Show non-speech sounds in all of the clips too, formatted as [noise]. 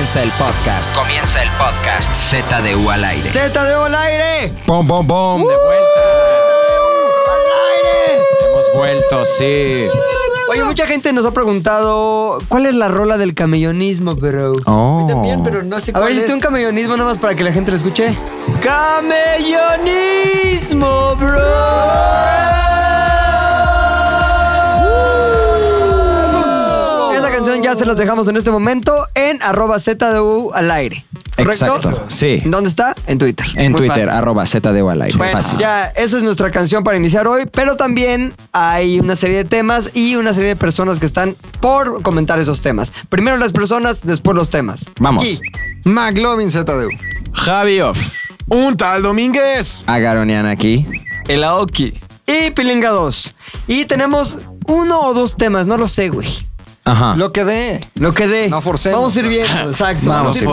Comienza el podcast. Comienza el podcast. ZDU al aire. ZDU al aire. ¡Pum, pum, pum! De vuelta. Hemos vuelto, sí. Oye, mucha gente nos ha preguntado cuál es la rola del camellonismo, pero. Oh. También, pero no sé A ver, cuál es. un camellonismo nomás para que la gente lo escuche. ¡Camellonismo, bro! Ya se las dejamos en este momento en arroba ZDU al aire. ¿Correcto? Exacto, sí. ¿Dónde está? En Twitter. En Muy Twitter, fácil. arroba ZDU al aire. Bueno, Fácil. ya, esa es nuestra canción para iniciar hoy, pero también hay una serie de temas y una serie de personas que están por comentar esos temas. Primero las personas, después los temas. Vamos. Aquí. McLovin ZDU. Javi Off. Un tal Domínguez. Agaronian aquí. El Aoki. Y Pilinga 2. Y tenemos uno o dos temas, no lo sé, güey. Ajá. Lo que dé. Lo que dé. No forcemos. Vamos a ir viendo, [laughs] exacto. Vamos, a ir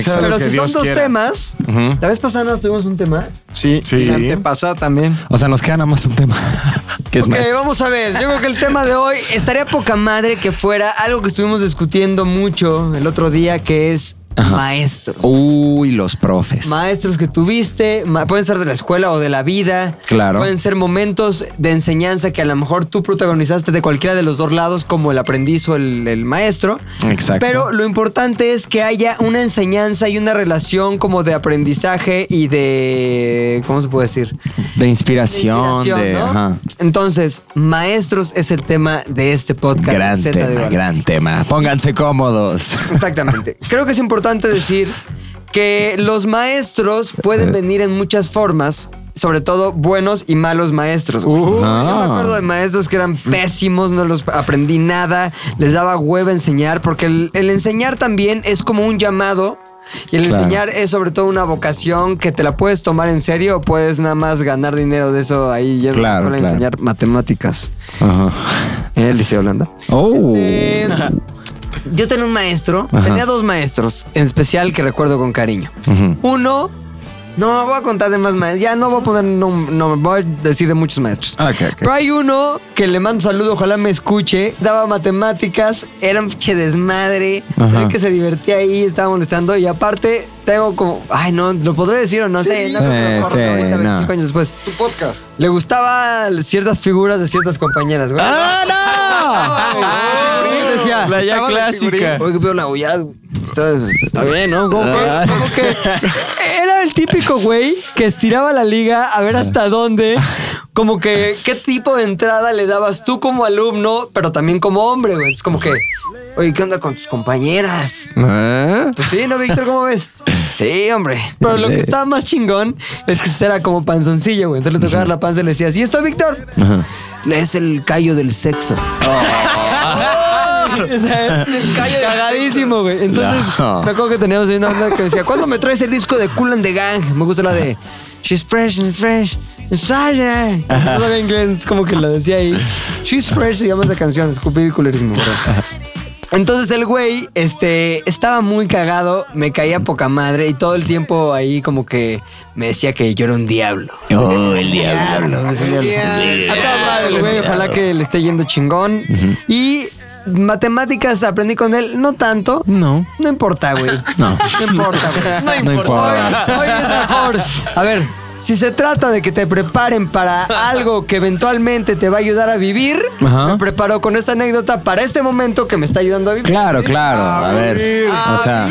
sea Pero si Dios son dos temas, Ujú. la vez pasada nos tuvimos un tema. Sí, Sí. sí. Antepasada también. O sea, nos queda nada más un tema. [laughs] que es Ok, maestro. vamos a ver. Yo creo que el tema de hoy estaría poca madre que fuera algo que estuvimos discutiendo mucho el otro día, que es maestros. Uy, los profes. Maestros que tuviste, pueden ser de la escuela o de la vida. Claro. Pueden ser momentos de enseñanza que a lo mejor tú protagonizaste de cualquiera de los dos lados, como el aprendiz o el, el maestro. Exacto. Pero lo importante es que haya una enseñanza y una relación como de aprendizaje y de. ¿Cómo se puede decir? de inspiración, de. inspiración, ¿no? ajá. Entonces, maestros es el tema de este podcast. Gran tema, gran tema. Pónganse cómodos. Exactamente. [laughs] Creo que es importante decir que los maestros pueden venir en muchas formas. Sobre todo buenos y malos maestros. güey. Yo Ah. me acuerdo de maestros que eran pésimos, no los aprendí nada, les daba hueva enseñar, porque el, el enseñar también es como un llamado. Y el Claro. enseñar es sobre todo una vocación que te la puedes tomar en serio o puedes nada más ganar dinero de eso ahí yendo a la Claro, escuela a claro. enseñar matemáticas. Ajá. En el Liceo Holanda. Oh. Eh, yo tenía un maestro, Ajá. tenía dos maestros en especial que recuerdo con cariño. Uno, no voy a contar de más maestros, ya no voy a poner, no, no voy a decir de muchos maestros. Pero hay uno que le mando saludo, ojalá me escuche, daba matemáticas, era un che desmadre, se Ajá. ve que se divertía ahí, estaba molestando y aparte tengo como, ay no, lo podré decir o no sé, no, creo que lo Sí, sí, ahorita, no. 25 años después. Tu podcast. Le gustaban ciertas figuras de ciertas compañeras, güey. ¡Ah, Ay, decía, La ya clásica. Oye, qué pedo la ya está, está bien, ¿no? Como que, Ah. que era el típico güey que estiraba la liga a ver hasta dónde, como que qué tipo de entrada le dabas tú como alumno, pero también como hombre, güey. Es como que, oye, ¿qué onda con tus compañeras? ¿Eh? Pues sí, ¿no, Víctor? ¿Cómo ves? Sí, hombre. Pero lo que estaba más chingón es que era como panzoncillo, güey. Entonces le tocaba la panza y le decías, ¿y esto, Víctor? Es el callo del sexo. [laughs] O sea, es el callo cagadísimo, güey. Entonces, No. me acuerdo que teníamos una onda que decía, ¿cuándo me traes el disco de Cool and the Gang? Me gusta la de She's fresh and fresh. Inside. No sabía inglés, como que la decía ahí. She's fresh se llama esa canción, escupid y culerismo, bro. Entonces el güey, este, estaba muy cagado, me caía poca madre y todo el tiempo ahí como que me decía que yo era un diablo. Oh, el diablo. Es un diablo. A toda madre, el güey, ojalá que le esté yendo chingón. Y matemáticas aprendí con él, no tanto. No. No importa, güey. [laughs] No. No importa, güey. [laughs] No importa. Hoy, hoy es mejor. A ver, si se trata de que te preparen para algo que eventualmente te va a ayudar a vivir, Ajá. me preparo con esta anécdota para este momento que me está ayudando a vivir. Claro, claro. A ver. O sea.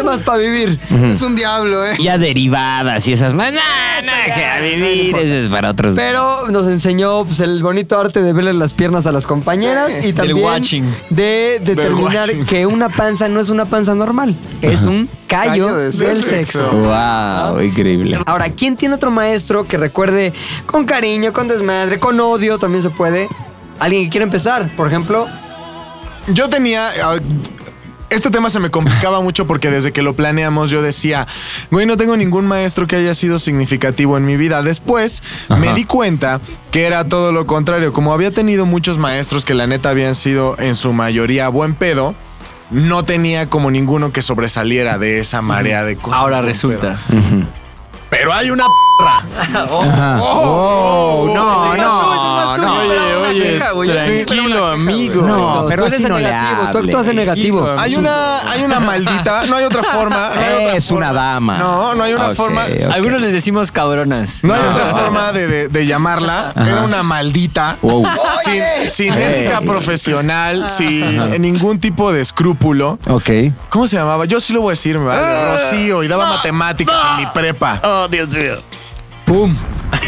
Armas para vivir. Es un diablo, ¿eh? Ya derivadas y esas más. Nah, nah, que a vivir. Eso es para otros. Pero nos enseñó pues, el bonito arte de verle las piernas a las compañeras Sí. y también watching. de determinar watching. que una panza no es una panza normal, es un callo, Callo de del sexo. sexo. Wow, increíble. Ahora, ¿quién tiene otro maestro que recuerde con cariño, con desmadre, con odio también se puede? Alguien que quiera empezar, por ejemplo. Yo tenía. ah, Este tema se me complicaba [laughs] mucho porque desde que lo planeamos yo decía, güey, no tengo ningún maestro que haya sido significativo en mi vida. Después me di cuenta que era todo lo contrario. Como había tenido muchos maestros que la neta habían sido en su mayoría buen pedo, no tenía como ninguno que sobresaliera de esa marea de cosas. Ahora resulta. pedo. Pero hay una perra. [laughs] Oh, no, no, no. Oye, oye, tranquilo, amigo. No, Tú pero así eres no le negativo, tú actúas en negativo. Hay una, hay una maldita, no hay otra forma. no hay otra Es una forma. dama. No, no hay una Ok, forma. ok. Algunos les decimos cabronas. No hay otra forma de, de- de llamarla. Era una maldita. Wow. Sin, sin ética profesional, sin ningún tipo de escrúpulo. Ok. ¿Cómo se llamaba? Yo sí lo voy a decir, me vale. Rocío, y daba matemáticas en mi prepa. Oh, Dios mío. ¡Pum!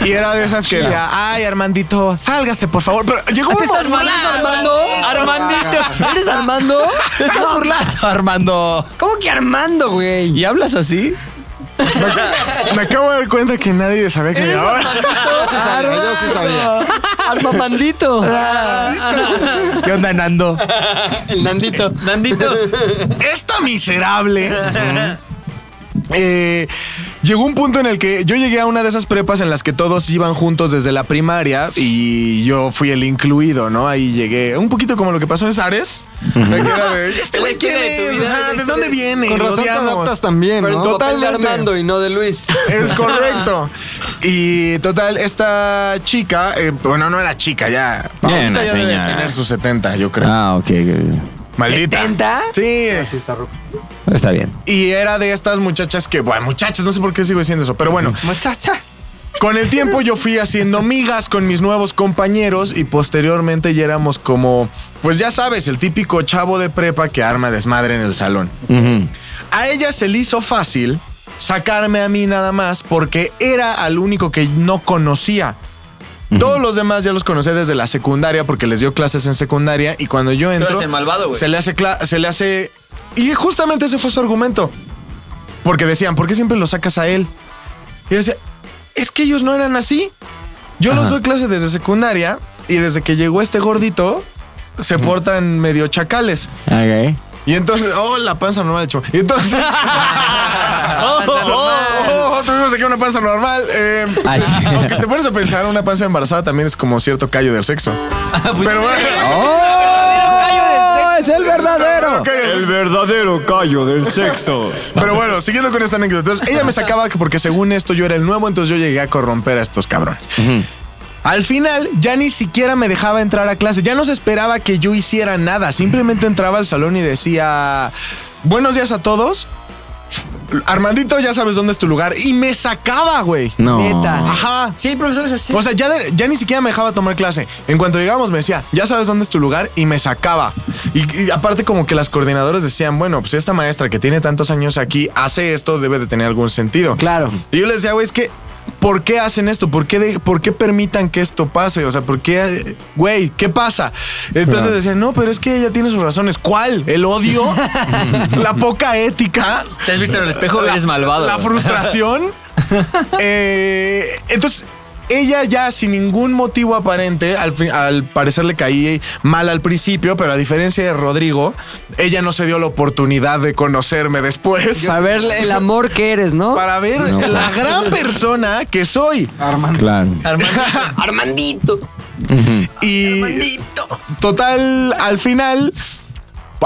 Y era de esas que decía, ay, Armandito, sálgase, por favor. Pero llegó un ¿Te estás momento- burlando, Armando? Armandito. ¿Eres Armando? Te estás burlando, Armando. ¿Cómo que Armando, güey? ¿Y hablas así? Me acabo de dar cuenta que nadie sabía que me llamaba. Yo sí sabía. Armamandito. ¿Qué onda, Nando? El Nandito. Nandito. Esta miserable. eh, llegó un punto en el que yo llegué a una de esas prepas en las que todos iban juntos desde la primaria y yo fui el incluido, ¿no? Ahí llegué un poquito como lo que pasó en Sares. O sea, que era de, [laughs] ¿este güey quién es? Ajá, ¿De historia. dónde viene? Con razón te adaptas también, Pero ¿no? papel de. Armando y no de Luis. [laughs] Es correcto. Y total, esta chica, eh, bueno, no era chica, ya. Una ya debe tener sus 70, yo creo. Ah, ok. Maldita. ¿70? Sí. Sí, está rojo. Está bien. Y era de estas muchachas que, bueno, muchachas, no sé por qué sigo diciendo eso, pero bueno. Muchacha. Con el tiempo yo fui haciendo migas con mis nuevos compañeros y posteriormente ya éramos como, pues ya sabes, el típico chavo de prepa que arma desmadre en el salón. A ella se le hizo fácil sacarme a mí nada más porque era al único que no conocía. Todos los demás ya los conocí desde la secundaria porque les dio clases en secundaria y cuando yo entro eres el malvado, güey. se le hace se le hace y justamente ese fue su argumento. Porque decían, ¿por qué siempre lo sacas a él? Y decía, es que ellos no eran así. Yo los doy clases desde secundaria y desde que llegó este gordito se portan medio chacales. Ok. Y entonces, oh, la panza normal, chavo. Y entonces, [laughs] [laughs] Oh, oh, oh, tuvimos aquí una panza normal. Eh, Ay, sí. [laughs] Aunque si te pones a pensar, una panza embarazada también es como cierto callo del sexo. Pero bueno. ¡Oh! ¡Es el verdadero! [laughs] El verdadero callo del sexo. [laughs] Pero bueno, siguiendo con esta anécdota. Entonces, ella me sacaba que porque según esto yo era el nuevo, entonces yo llegué a corromper a estos cabrones. Al final, ya ni siquiera me dejaba entrar a clase. Ya no se esperaba que yo hiciera nada. Simplemente entraba al salón y decía: Buenos días a todos. Armandito, ya sabes dónde es tu lugar. Y me sacaba, güey. No. Neta. Ajá. Sí, hay profesores así. O sea, ya, de- ya ni siquiera me dejaba tomar clase. En cuanto llegamos me decía, ya sabes dónde es tu lugar y me sacaba. Y, y aparte como que las coordinadoras decían, bueno, pues esta maestra que tiene tantos años aquí hace esto, debe de tener algún sentido. Claro. Y yo les decía, güey, es que, ¿por qué hacen esto? ¿Por qué, de- ¿Por qué permitan que esto pase? O sea, ¿por qué, güey, qué pasa? Entonces Claro. decían, no, pero es que ella tiene sus razones. ¿Cuál? ¿El odio? [laughs] ¿La poca ética? ¿Te has visto en el espejo? Eres malvado. La frustración. [laughs] Eh, entonces, ella ya sin ningún motivo aparente, al, al parecer le caí mal al principio, pero a diferencia de Rodrigo, ella no se dio la oportunidad de conocerme después. [laughs] Para ver el amor que eres, ¿no? Para ver No. la gran persona que soy. Armando. Claro. Armandito. Y total, al final,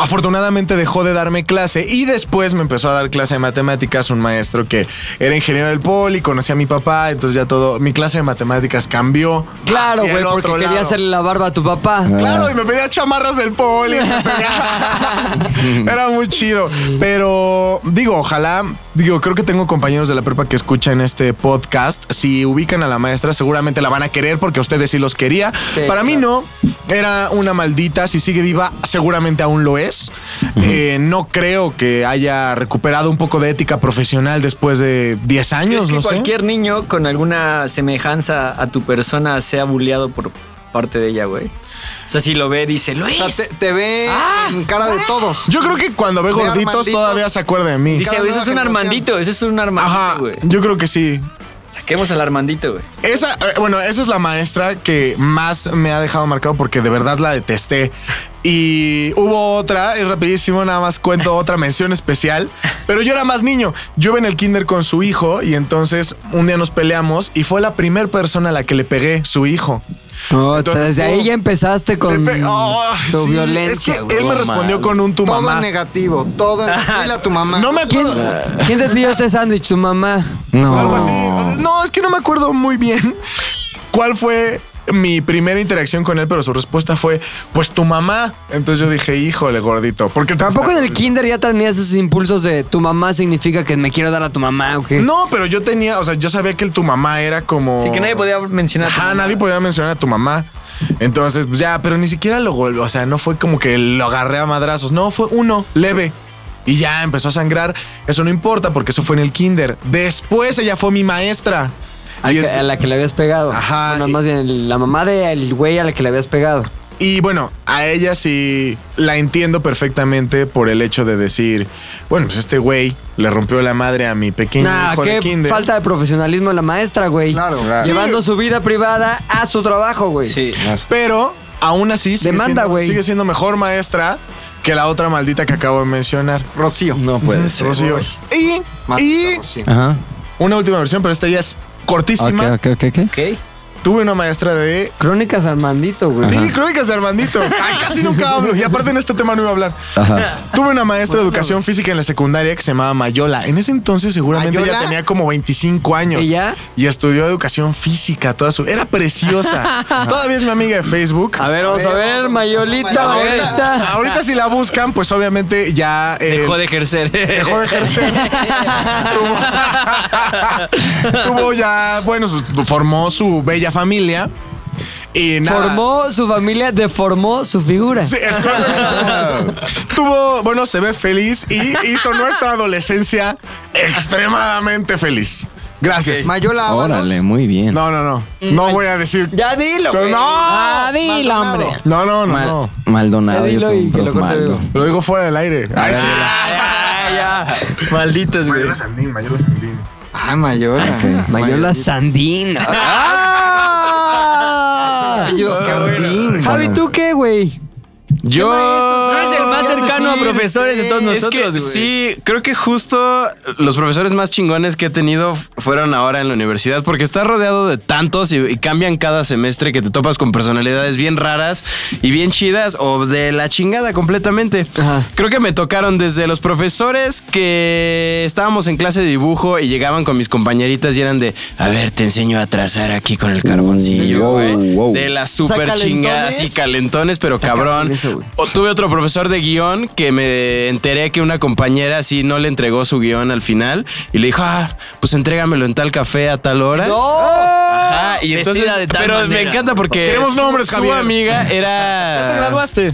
afortunadamente dejó de darme clase y después me empezó a dar clase de matemáticas un maestro que era ingeniero del poli, conocía a mi papá, entonces ya todo, mi clase de matemáticas cambió. Claro, güey, porque quería hacerle la barba a tu papá. Claro, y me pedía chamarras del poli. pedía- [laughs] [laughs] Era muy chido. Pero digo, ojalá, digo, creo que tengo compañeros de la prepa que escuchan este podcast. Si ubican a la maestra, seguramente la van a querer porque a ustedes sí los quería. Sí, Para mí no. Era una maldita. Si sigue viva, seguramente aún lo es. Eh, no creo que haya recuperado un poco de ética profesional después de 10 ¿Crees años, que no sé. cualquier niño con alguna semejanza a tu persona sea bulleado por parte de ella, güey? O sea, si lo ve, dice, O Luis. sea, te, te ve Ah. en cara de todos. Yo creo que cuando ve gorditos Armanditos. todavía se acuerda de mí. Dice, cada "Güey, ese es un generación". Armandito, ese es un Ajá, Armandito, güey. yo creo que sí. Saquemos al Armandito, güey. Esa, eh, bueno, esa es la maestra que más me ha dejado marcado porque de verdad la detesté. Y hubo otra, es rapidísimo, nada más cuento otra mención especial. Pero yo era más niño. Yo iba en el kinder con su hijo y entonces un día nos peleamos y fue la primera persona a la que le pegué, su hijo. No, Entonces, desde ahí ya empezaste con oh, tu sí, violencia. Es que él me respondió con un tu Todo mamá. negativo, todo. [laughs] Dile a tu mamá. No me ¿Quién, acuerdo. ¿Quién te dio ese sándwich? ¿Tu mamá? No. Algo así. No, es que no me acuerdo muy bien cuál fue mi primera interacción con él, pero su respuesta fue, pues tu mamá. Entonces yo dije, híjole, gordito. Porque ¿Tampoco en el kinder ya tenías esos impulsos de tu mamá significa que me quiero dar a tu mamá o qué? No, pero yo tenía, o sea, yo sabía que el tu mamá era como... Sí, que nadie podía mencionar. a tu Ajá, nadie podía mencionar a tu mamá. Entonces, pues ya, pero ni siquiera lo golpeó. O sea, no fue como que lo agarré a madrazos. No, fue uno, leve. Y ya empezó a sangrar. Eso no importa porque eso fue en el kinder. Después ella fue mi maestra. Al Y- que- a la que le habías pegado. Ajá, Bueno, y- más bien, la mamá del güey a la que le habías pegado. Y bueno, a ella sí la entiendo perfectamente por el hecho de decir, bueno, pues este güey le rompió la madre a mi pequeño Nah, hijo de qué kinder. falta de profesionalismo de la maestra, güey. Claro, claro. Llevando su vida privada a su trabajo, güey. Sí. Pero aún así sigue, Demanda, siendo, güey. sigue siendo mejor maestra que la otra maldita que acabo de mencionar. Rocío. No puede ser. Rocío. Y, Más y Rocío. Ajá. una última versión, pero esta ya es cortísima. Ok, ok, ok, ok. Ok. Tuve una maestra de... Crónicas Armandito, güey. Sí, crónicas de Armandito. Ay, casi nunca [laughs] hablo. Y aparte en este tema no iba a hablar. Ajá. Tuve una maestra de educación física en la secundaria que se llamaba Mayola. En ese entonces seguramente ¿Mayola? ella tenía como 25 años. ¿Y ya? Y estudió educación física toda su... Era preciosa. [laughs] Todavía es mi amiga de Facebook. A ver, vamos a ver, Mayolita, Mayolita. Mayolita. Ahorita si la buscan, pues obviamente ya... eh, Dejó de ejercer. Dejó de ejercer. [laughs] tuvo, tuvo ya, bueno, su- formó su bella familia. Y nada. Formó su familia, deformó su figura. Sí, es correcto. [laughs] Tuvo, bueno, se ve feliz y hizo nuestra adolescencia extremadamente feliz. Gracias. Mayola Ábalos. Órale, muy bien. No, no, no. No voy a decir. Ya dilo, No, güey. no. Ah, dilo, Maldonado. hombre. No, no, no. Mal- no. Maldonado. Ya yo dilo y que lo prof corte Maldo. Lo digo fuera del aire. Ay, sí. [laughs] ya, ya. Malditos, güey. Sandín, Mayola Sandín. Ah, Mayola. Ok. Mayola Sandín. ¡Ah! [laughs] Sandín. Javi, ¿tú qué, güey? Yo. Tú eres el más cercano a profesores de todos Es nosotros, que güey. sí, creo que justo los profesores más chingones que he tenido fueron ahora en la universidad, porque estás rodeado de tantos y, y cambian cada semestre que te topas con personalidades bien raras y bien chidas o de la chingada completamente. Ajá. Creo que me tocaron desde los profesores que estábamos en clase de dibujo y llegaban con mis compañeritas y eran de, a ver, te enseño a trazar aquí con el carboncillo, Wow, güey. wow. De las super calentones. chingadas y calentones, pero cabrón. cabrón eso, güey. O tuve otro profesor de guion que me enteré que una compañera así no le entregó su guion al final y le dijo, ah, pues entrégamelo en tal café a tal hora. Ajá, y entonces, de tal pero me encanta porque Queremos su- nombres, su Javier. amiga era. [laughs] Ya te graduaste.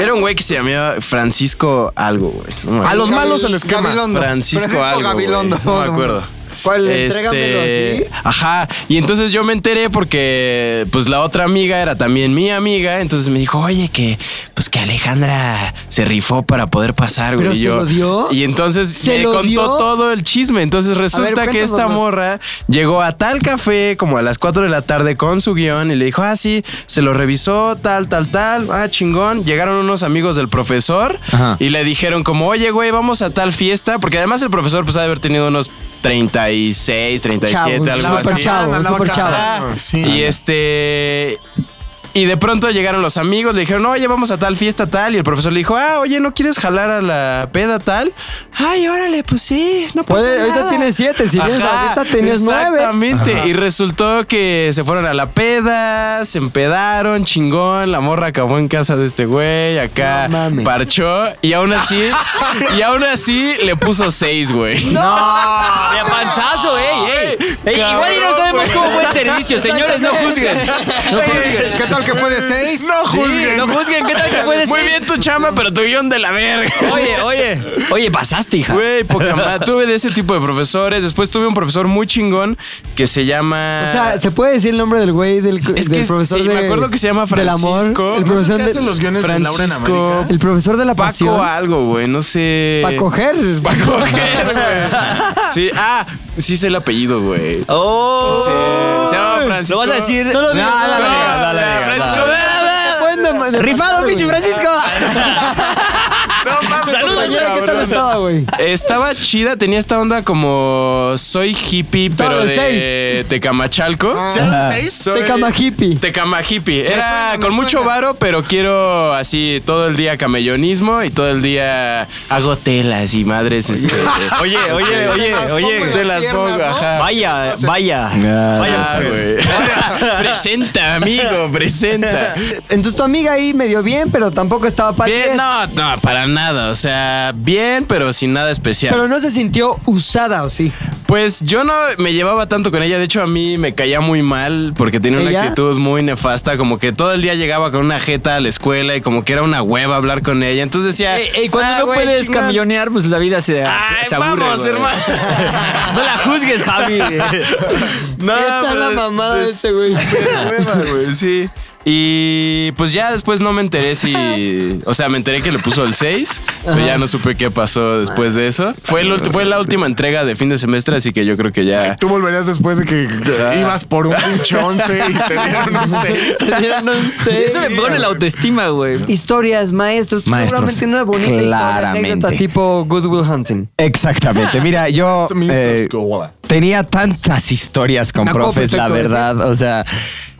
Era un güey que se llamaba Francisco algo, güey. No A los malos el esquema. Gabilondo. Francisco, algo. güey. Gabilondo. No me acuerdo. ¿Cuál? Este, así. Ajá. Y entonces yo me enteré porque pues la otra amiga era también mi amiga. Entonces me dijo, oye, que pues que Alejandra se rifó para poder pasar, güey. ¿Pero Y se yo- lo dio? Y entonces ¿Se me lo contó dio? todo el chisme. Entonces resulta que esta morra llegó a tal café como a las 4 de la tarde con su guion y le dijo, ah, sí, se lo revisó, tal, tal, tal. Ah, chingón. Llegaron unos amigos del profesor Ajá. y le dijeron como, oye, güey, vamos a tal fiesta. Porque además el profesor pues ha de haber tenido unos 36, 37, Chavo, algo así. chavo, casado. chavo. Ah, Sí. Y este. Y de pronto llegaron los amigos, le dijeron, oye, vamos a tal fiesta tal. Y el profesor le dijo, ah, oye, ¿no quieres jalar a la peda tal? Ay, órale, pues sí, no pasa Puede- ahorita nada". tienes siete, si vienes ahorita tenías nueve. Exactamente. Y resultó que se fueron a la peda, se empedaron, chingón. La morra acabó en casa de este güey, acá No mames. parchó. Y aún así, [laughs] y aún así le puso seis, güey. De panzazo, ey, ey. Ey, igual y no sabemos cómo fue el servicio, señores, no juzguen. [laughs] No juzguen. ¿Qué tal que fue de seis? No Sí, juzguen. no juzguen, ¿qué tal que fue de Muy seis? bien tu chamba, pero tu guion de la verga. Oye, oye, oye, pasaste, hija. Güey, poca madre. Tuve de ese tipo de profesores. Después tuve un profesor muy chingón que se llama. O sea, ¿se puede decir el nombre del güey del, Es del que profesor sí, de, me acuerdo que se llama del amor? Francisco. El ¿No profesor, ¿Qué de- hacen los guiones de Laura en Francisco. América? el profesor de la pasión. Paco algo, güey. No sé. Para coger. Para coger, güey. Sí, ah, sí sé el apellido, güey. Oh, Sí, se llama Francisco. ¿Lo vas a decir? No lo digas, no no, no lo digas, Francisco. ¡Rifado, pinche Francisco! Compañera, ¿qué tal estaba, güey? Estaba chida, tenía esta onda como soy hippie, Estaba pero de Tecamachalco. Ajá. Soy- Tecama hippie. Tecama hippie. Era suena, con mucho varo, pero quiero así todo el día camellonismo y todo el día hago telas y madres. Este, [laughs] Oye, oye, oye, oye. Vaya, vaya. Ah, Vaya, güey. [laughs] presenta, amigo, presenta. [laughs] Entonces tu amiga ahí medio bien, pero tampoco estaba para Bien, no, no, para nada. O sea, bien, pero sin nada especial. Pero no se sintió usada, ¿o sí? Pues yo no me llevaba tanto con ella. De hecho, a mí me caía muy mal porque tenía una ¿Ella? actitud muy nefasta. Como que todo el día llegaba con una jeta a la escuela y como que era una hueva hablar con ella. Entonces decía. Ey, ey, cuando "Ah, no güey, puedes chingón". camillonear, pues la vida se, Ay, se aburre. vamos, güey. hermano. [laughs] No la juzgues, Javi. [laughs] No, ¿Qué tal pero la mamada de es- este güey? es hueva, güey, Sí. Y pues ya después no me enteré si. [laughs] O sea, me enteré que le puso el 6, pero ya no supe qué pasó después de eso. Fue, el fue la última entrega de fin de semestre, así que yo creo que ya. Tú volverías después de que, que ibas por un pinche 11 y te dieron un 6. no sé. Eso le pone la autoestima, güey. Historias, maestros. Maestros, Seguramente una bonita historia, claramente. anécdota tipo Good Will Hunting. Exactamente. Mira, yo eh, tenía tantas historias con profes, la verdad. O sea,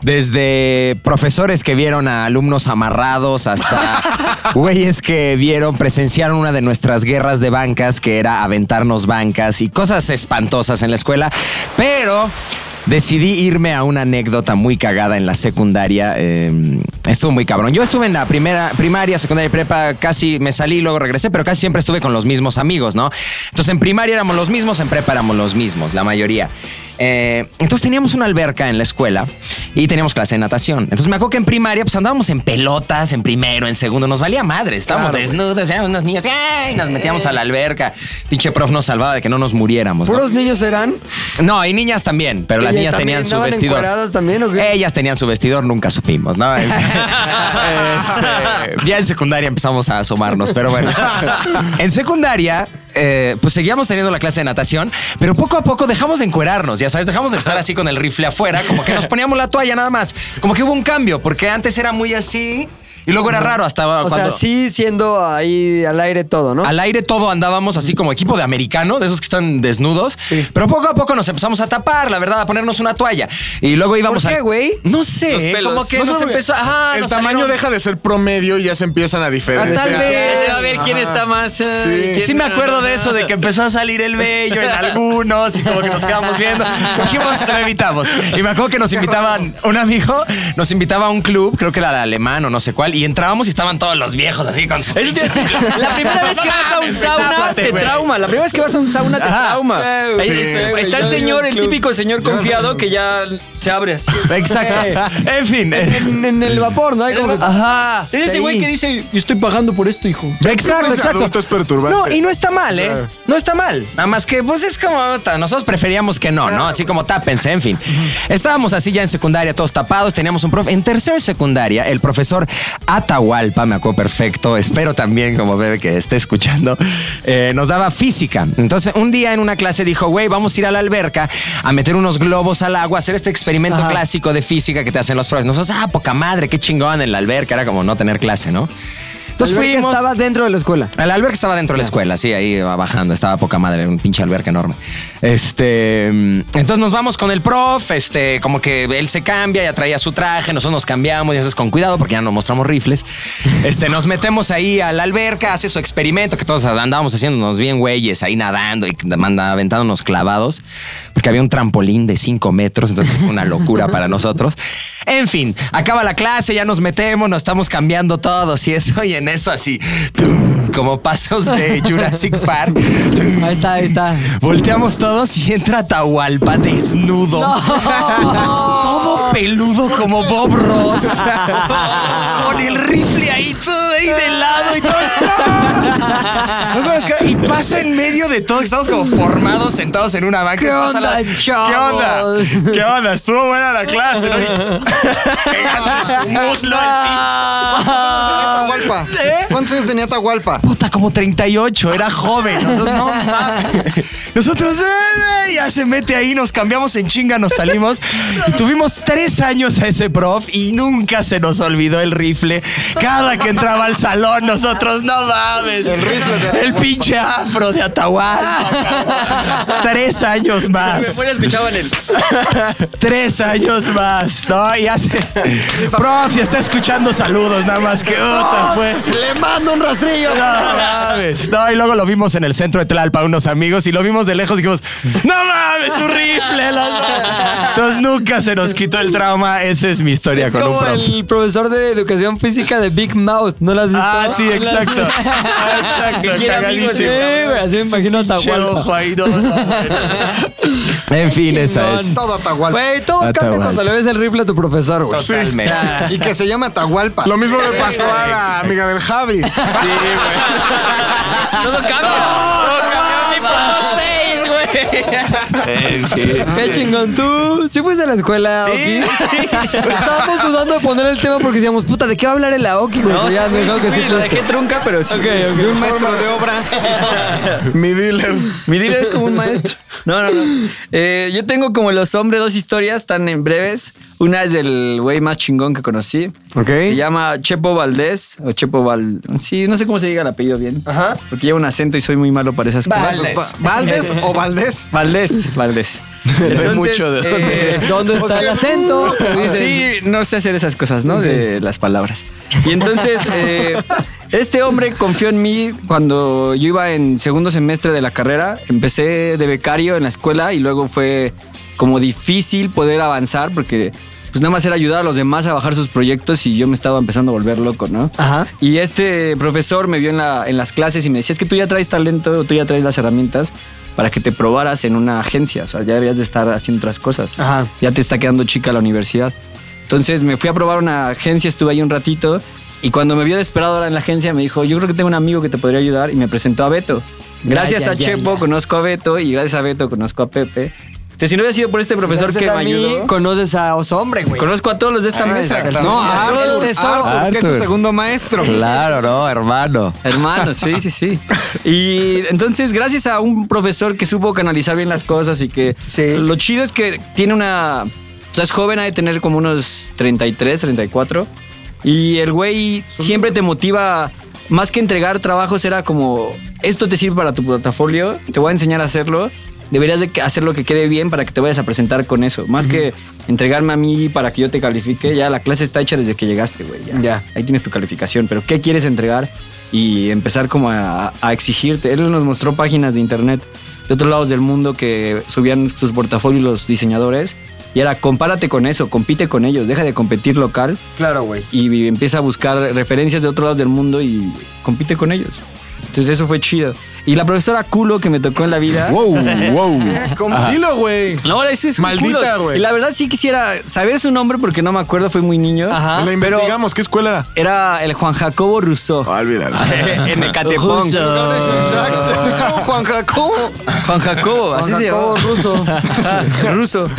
desde profesores que vieron a alumnos amarrados hasta [laughs] güeyes que vieron, presenciaron una de nuestras guerras de bancas, que era aventarnos bancas y cosas espantosas en la escuela. Pero decidí irme a una anécdota muy cagada en la secundaria. eh, estuvo muy cabrón. Yo estuve en la primera primaria, secundaria y prepa, casi me salí, luego regresé, pero casi siempre estuve con los mismos amigos, ¿no? Entonces en primaria éramos los mismos, en prepa éramos los mismos, la mayoría. Eh, entonces teníamos una alberca en la escuela y teníamos clase de natación. Entonces me acuerdo que en primaria pues andábamos en pelotas, en primero, en segundo, nos valía madre, estábamos desnudos, éramos unos niños, ¡ay! nos metíamos a la alberca. Pinche prof nos salvaba de que no nos muriéramos. ¿no? ¿Puros niños eran? No, y niñas también, pero las ¿Y niñas tenían su vestidor. encueradas también o qué? Ellas tenían su vestidor, nunca supimos, ¿no? [laughs] Este, ya en secundaria empezamos a asomarnos, pero bueno. En secundaria, eh, pues seguíamos teniendo la clase de natación, pero poco a poco dejamos de encuerarnos, ya sabes, dejamos de estar así con el rifle afuera, como que nos poníamos la toalla nada más. Como que hubo un cambio, porque antes era muy así y luego era raro hasta O cuando... sea, sí siendo ahí al aire todo, ¿no? Al aire todo andábamos así como equipo de americano, de esos que están desnudos. Pero poco a poco nos empezamos a tapar, la verdad, a ponernos una toalla. Y luego íbamos ¿Por qué, a. güey? No sé, como que No nos empezó. Ajá, el nos tamaño salieron- deja de ser promedio y ya se empiezan a diferenciar. Ah, tal vez. Ya se va a ver quién está más. eh, quién Sí me acuerdo de eso, de que empezó a salir el vello en algunos y como que nos quedamos viendo. Dijimos, lo evitamos. Y me acuerdo que nos invitaban, un amigo nos invitaba a un club, creo que era el alemán o no sé cuál, y entrábamos y estaban todos los viejos así con su... Decir, La primera vez que vas a un sauna te trauma. La primera vez que vas a un sauna te trauma. Sí, Está el señor, el típico señor confiado que ya se abre así. Exacto. En fin. eh, En, en el vapor, ¿no? Hay como que- Ajá. Es ese güey que dice, yo estoy pagando por esto, hijo. Exacto, exacto. es perturbante. No, y no está mal, ¿eh? No está mal. Nada más que, pues es como, nosotros preferíamos que no, ¿no? Así como tápense, en fin. Estábamos así ya en secundaria, todos tapados, teníamos un profe. En tercero de secundaria, el profesor Atahualpa, me acuerdo perfecto, espero también, como bebé que esté escuchando, eh, nos daba física. Entonces, un día en una clase dijo, güey, vamos a ir a la alberca a meter unos globos al agua, a hacer este experimento Ajá. clásico de física que te hacen los profes. Nosotros, ah, poca madre, qué chingón en la alberca, era como no tener clase, ¿no? Entonces Alberca fuimos. estaba dentro de la escuela. El alberca estaba dentro de la escuela, sí, ahí iba bajando, estaba poca madre, un pinche alberca enorme. Este, mm, entonces nos vamos con el prof, este, como que él se cambia, ya traía su traje, nosotros nos cambiamos, y eso es con cuidado porque ya no mostramos rifles. [laughs] Este, nos metemos ahí a la alberca, hace su experimento, que todos andábamos haciéndonos bien güeyes, ahí nadando y manda, aventándonos clavados, porque había un trampolín de 5 metros, entonces fue una locura para nosotros. En fin, acaba la clase, ya nos metemos, nos estamos cambiando todos y eso, y en eso así, tum, como pasos de [laughs] Jurassic Park. tum, Ahí está, ahí está. Volteamos todos y entra Atahualpa desnudo. [laughs] Todo peludo como Bob Ross. [laughs] Con el rifle ahí todo ahí de lado y todo. No, es que- Y pasa en medio de todo. Estamos como formados, sentados en una banca. ¿Qué pasa onda, la- chavos? ¿Qué onda? Estuvo buena la clase, ¿no? Su muslo al pinche. Atahualpa. ¿Eh? ¿Cuántos años tenía Atahualpa? Puta, como 38, era joven. Nosotros, no mames. Nosotros, "Eh, eh", ya se mete ahí, nos cambiamos en chinga, nos salimos. Y tuvimos tres años a ese prof y nunca se nos olvidó el rifle. Cada que entraba al salón, nosotros, no mames. El El pinche afro de Atahualpa. [laughs] tres años más. Después escuchaban el. Tres años más, ¿no? Y hace. Prof, si está escuchando saludos, nada más que otra fue. Le mando un rastrillo. No mames. No, y luego lo vimos en el centro de Tlalpa, unos amigos, y lo vimos de lejos y dijimos, no mames, un rifle. la- Entonces nunca se nos quitó el trauma. Esa es mi historia Es con un como prof. el profesor de educación física de Big Mouth. ¿No lo has visto? Ah, sí, exacto. [laughs] Exacto, Que amigos, cagadísimo. sí, güey, así me imagino Atahualpa. ahí, no, no. En fin, esa es. Todo Atahualpa. Güey, todo cambia cuando le ves el rifle a tu profesor, güey. Totalmente. Y que se llama Atahualpa. Lo mismo le pasó a la amiga del Javi. Todo cambia. Qué chingón. ¿Tú sí fuiste a la escuela, Oki? Estábamos dudando de poner el tema porque decíamos, puta, ¿de qué va a hablar el Aoki, güey? No, ya sí, mejor sí, que sí sí, lo dejé trunca, pero sí. Ok, ok. De un maestro de obra. [laughs] Mi dealer. Mi dealer es como un maestro. No, no, no. Eh, yo tengo como los hombres dos historias tan en breves. Una es del güey más chingón que conocí. Ok. Se llama Chepo Valdés o Chepo Val... Sí, no sé cómo se diga el apellido bien. Ajá. Porque lleva un acento y soy muy malo para esas cosas. Valdés. Va- ¿Valdés o Valdés? Valdés. Valdés. hay mucho de eh, ¿Dónde está el acento? Sí, no sé hacer esas cosas, ¿no? De las palabras. Y entonces, [laughs] eh, este hombre confió en mí cuando yo iba en segundo semestre de la carrera. Empecé de becario en la escuela y luego fue como difícil poder avanzar porque pues nada más era ayudar a los demás a bajar sus proyectos y yo me estaba empezando a volver loco, ¿no? Ajá. Y este profesor me vio en, la- en las clases y me decía, es que tú ya traes talento, tú ya traes las herramientas para que te probaras en una agencia. O sea, ya deberías de estar haciendo otras cosas. Ajá. Ya te está quedando chica la universidad. Entonces me fui a probar una agencia, estuve ahí un ratito y cuando me vio desesperado ahora en la agencia me dijo, yo creo que tengo un amigo que te podría ayudar y me presentó a Beto. Gracias ya, a ya, Chepo conozco a Beto y gracias a Beto conozco a Pepe. Entonces si no hubiera sido por este profesor Gracias que me a mí, ayudó, conoces a Osombre, güey. conozco a todos los de esta mesa. No, a Arthur, El tesoro. Arthur, que es su Arthur. segundo maestro. Claro, no, hermano. Hermano, sí, sí, sí. Y entonces, gracias a un profesor que supo canalizar bien las cosas y que Sí. lo chido es que tiene una. O sea, es joven, ha de tener como unos 33, 34. Y el güey siempre te motiva. Más que entregar trabajos, era como: esto te sirve para tu portafolio, te voy a enseñar a hacerlo. Deberías de que- hacerlo que quede bien para que te vayas a presentar con eso. Más que entregarme a mí para que yo te califique, ya la clase está hecha desde que llegaste, güey. Ya. Ya. Ahí tienes tu calificación, pero ¿qué quieres entregar? Y empezar como a, a exigirte. Él nos mostró páginas de internet de otros lados del mundo que subían sus portafolios los diseñadores. Y era, compárate con eso, compite con ellos, deja de competir local Claro, güey. y empieza a buscar referencias de otros lados del mundo y compite con ellos. Entonces eso fue chido. Y la profesora culo que me tocó en la vida... Wow, wow. ¿Cómo? Dilo, güey. No, es, es Maldita, güey. Y la verdad sí quisiera saber su nombre porque no me acuerdo, fue muy niño. La Pero investigamos. ¿Qué escuela era el Juan Jacobo Rousseau. era? Olvídalo. en puso Juan Jacobo. Juan Jacobo, así se Jacobo llamaba. ruso. Ajá, ruso.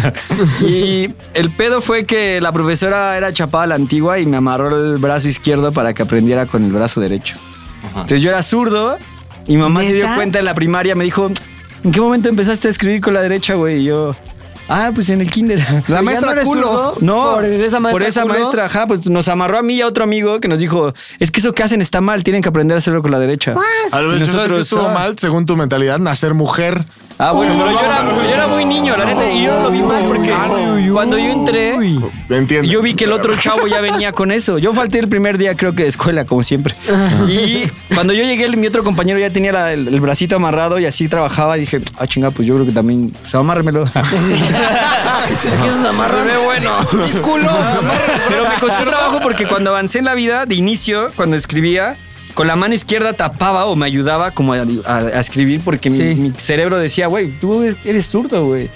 Y el pedo fue que la profesora era chapada a la antigua y me amarró el brazo izquierdo para que aprendiera con el brazo derecho. Entonces yo era zurdo y mamá se dio cuenta en la primaria, me dijo, ¿en qué momento empezaste a escribir con la derecha, güey? Y yo, ah, pues en el kinder. La ¿Ya maestra no culo. zurdo? No, Por esa maestra. por esa culo. maestra, ajá, pues nos amarró a mí y a otro amigo que nos dijo, es que eso que hacen está mal, tienen que aprender a hacerlo con la derecha. A ver, Y ¿tú sabes que nosotros, estuvo ah. mal, según tu mentalidad, nacer mujer? Ah, bueno, pero yo era, yo era muy niño, la neta, y yo no lo vi mal porque cuando yo entré, Entiendo. yo vi que el otro chavo ya venía con eso. Yo falté el primer día, creo que de escuela, como siempre. Y cuando yo llegué, mi otro compañero ya tenía la- el, el bracito amarrado y así trabajaba. Y dije, ah, chinga, pues yo creo que también, pues amárremelo. [laughs] [laughs] Se ve bueno. Pero me costó trabajo porque cuando avancé en la vida, de inicio, cuando escribía, con la mano izquierda tapaba o me ayudaba como a, a- a escribir porque mi- cerebro decía, güey, tú eres zurdo, güey.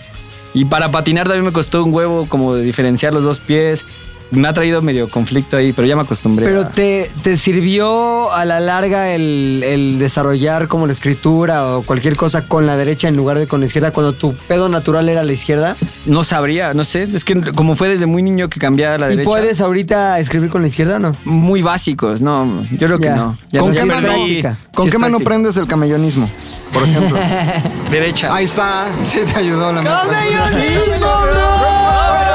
Y para patinar también me costó un huevo como de diferenciar los dos pies. Me ha traído medio conflicto ahí, pero ya me acostumbré. Pero a- te, te sirvió a la larga el, el desarrollar como la escritura o cualquier cosa con la derecha en lugar de con la izquierda cuando tu pedo natural era la izquierda. No sabría, no sé. Es que como fue desde muy niño que cambié a la ¿Y derecha. puedes ahorita escribir con la izquierda o no? Muy básicos, no. Yo creo que no. Ya ¿Con no, qué mano- perdí. ¿Con Sí qué es mano prendes el camellonismo? Por ejemplo. [laughs] Derecha. Ahí está. Sí te ayudó la Algo [laughs]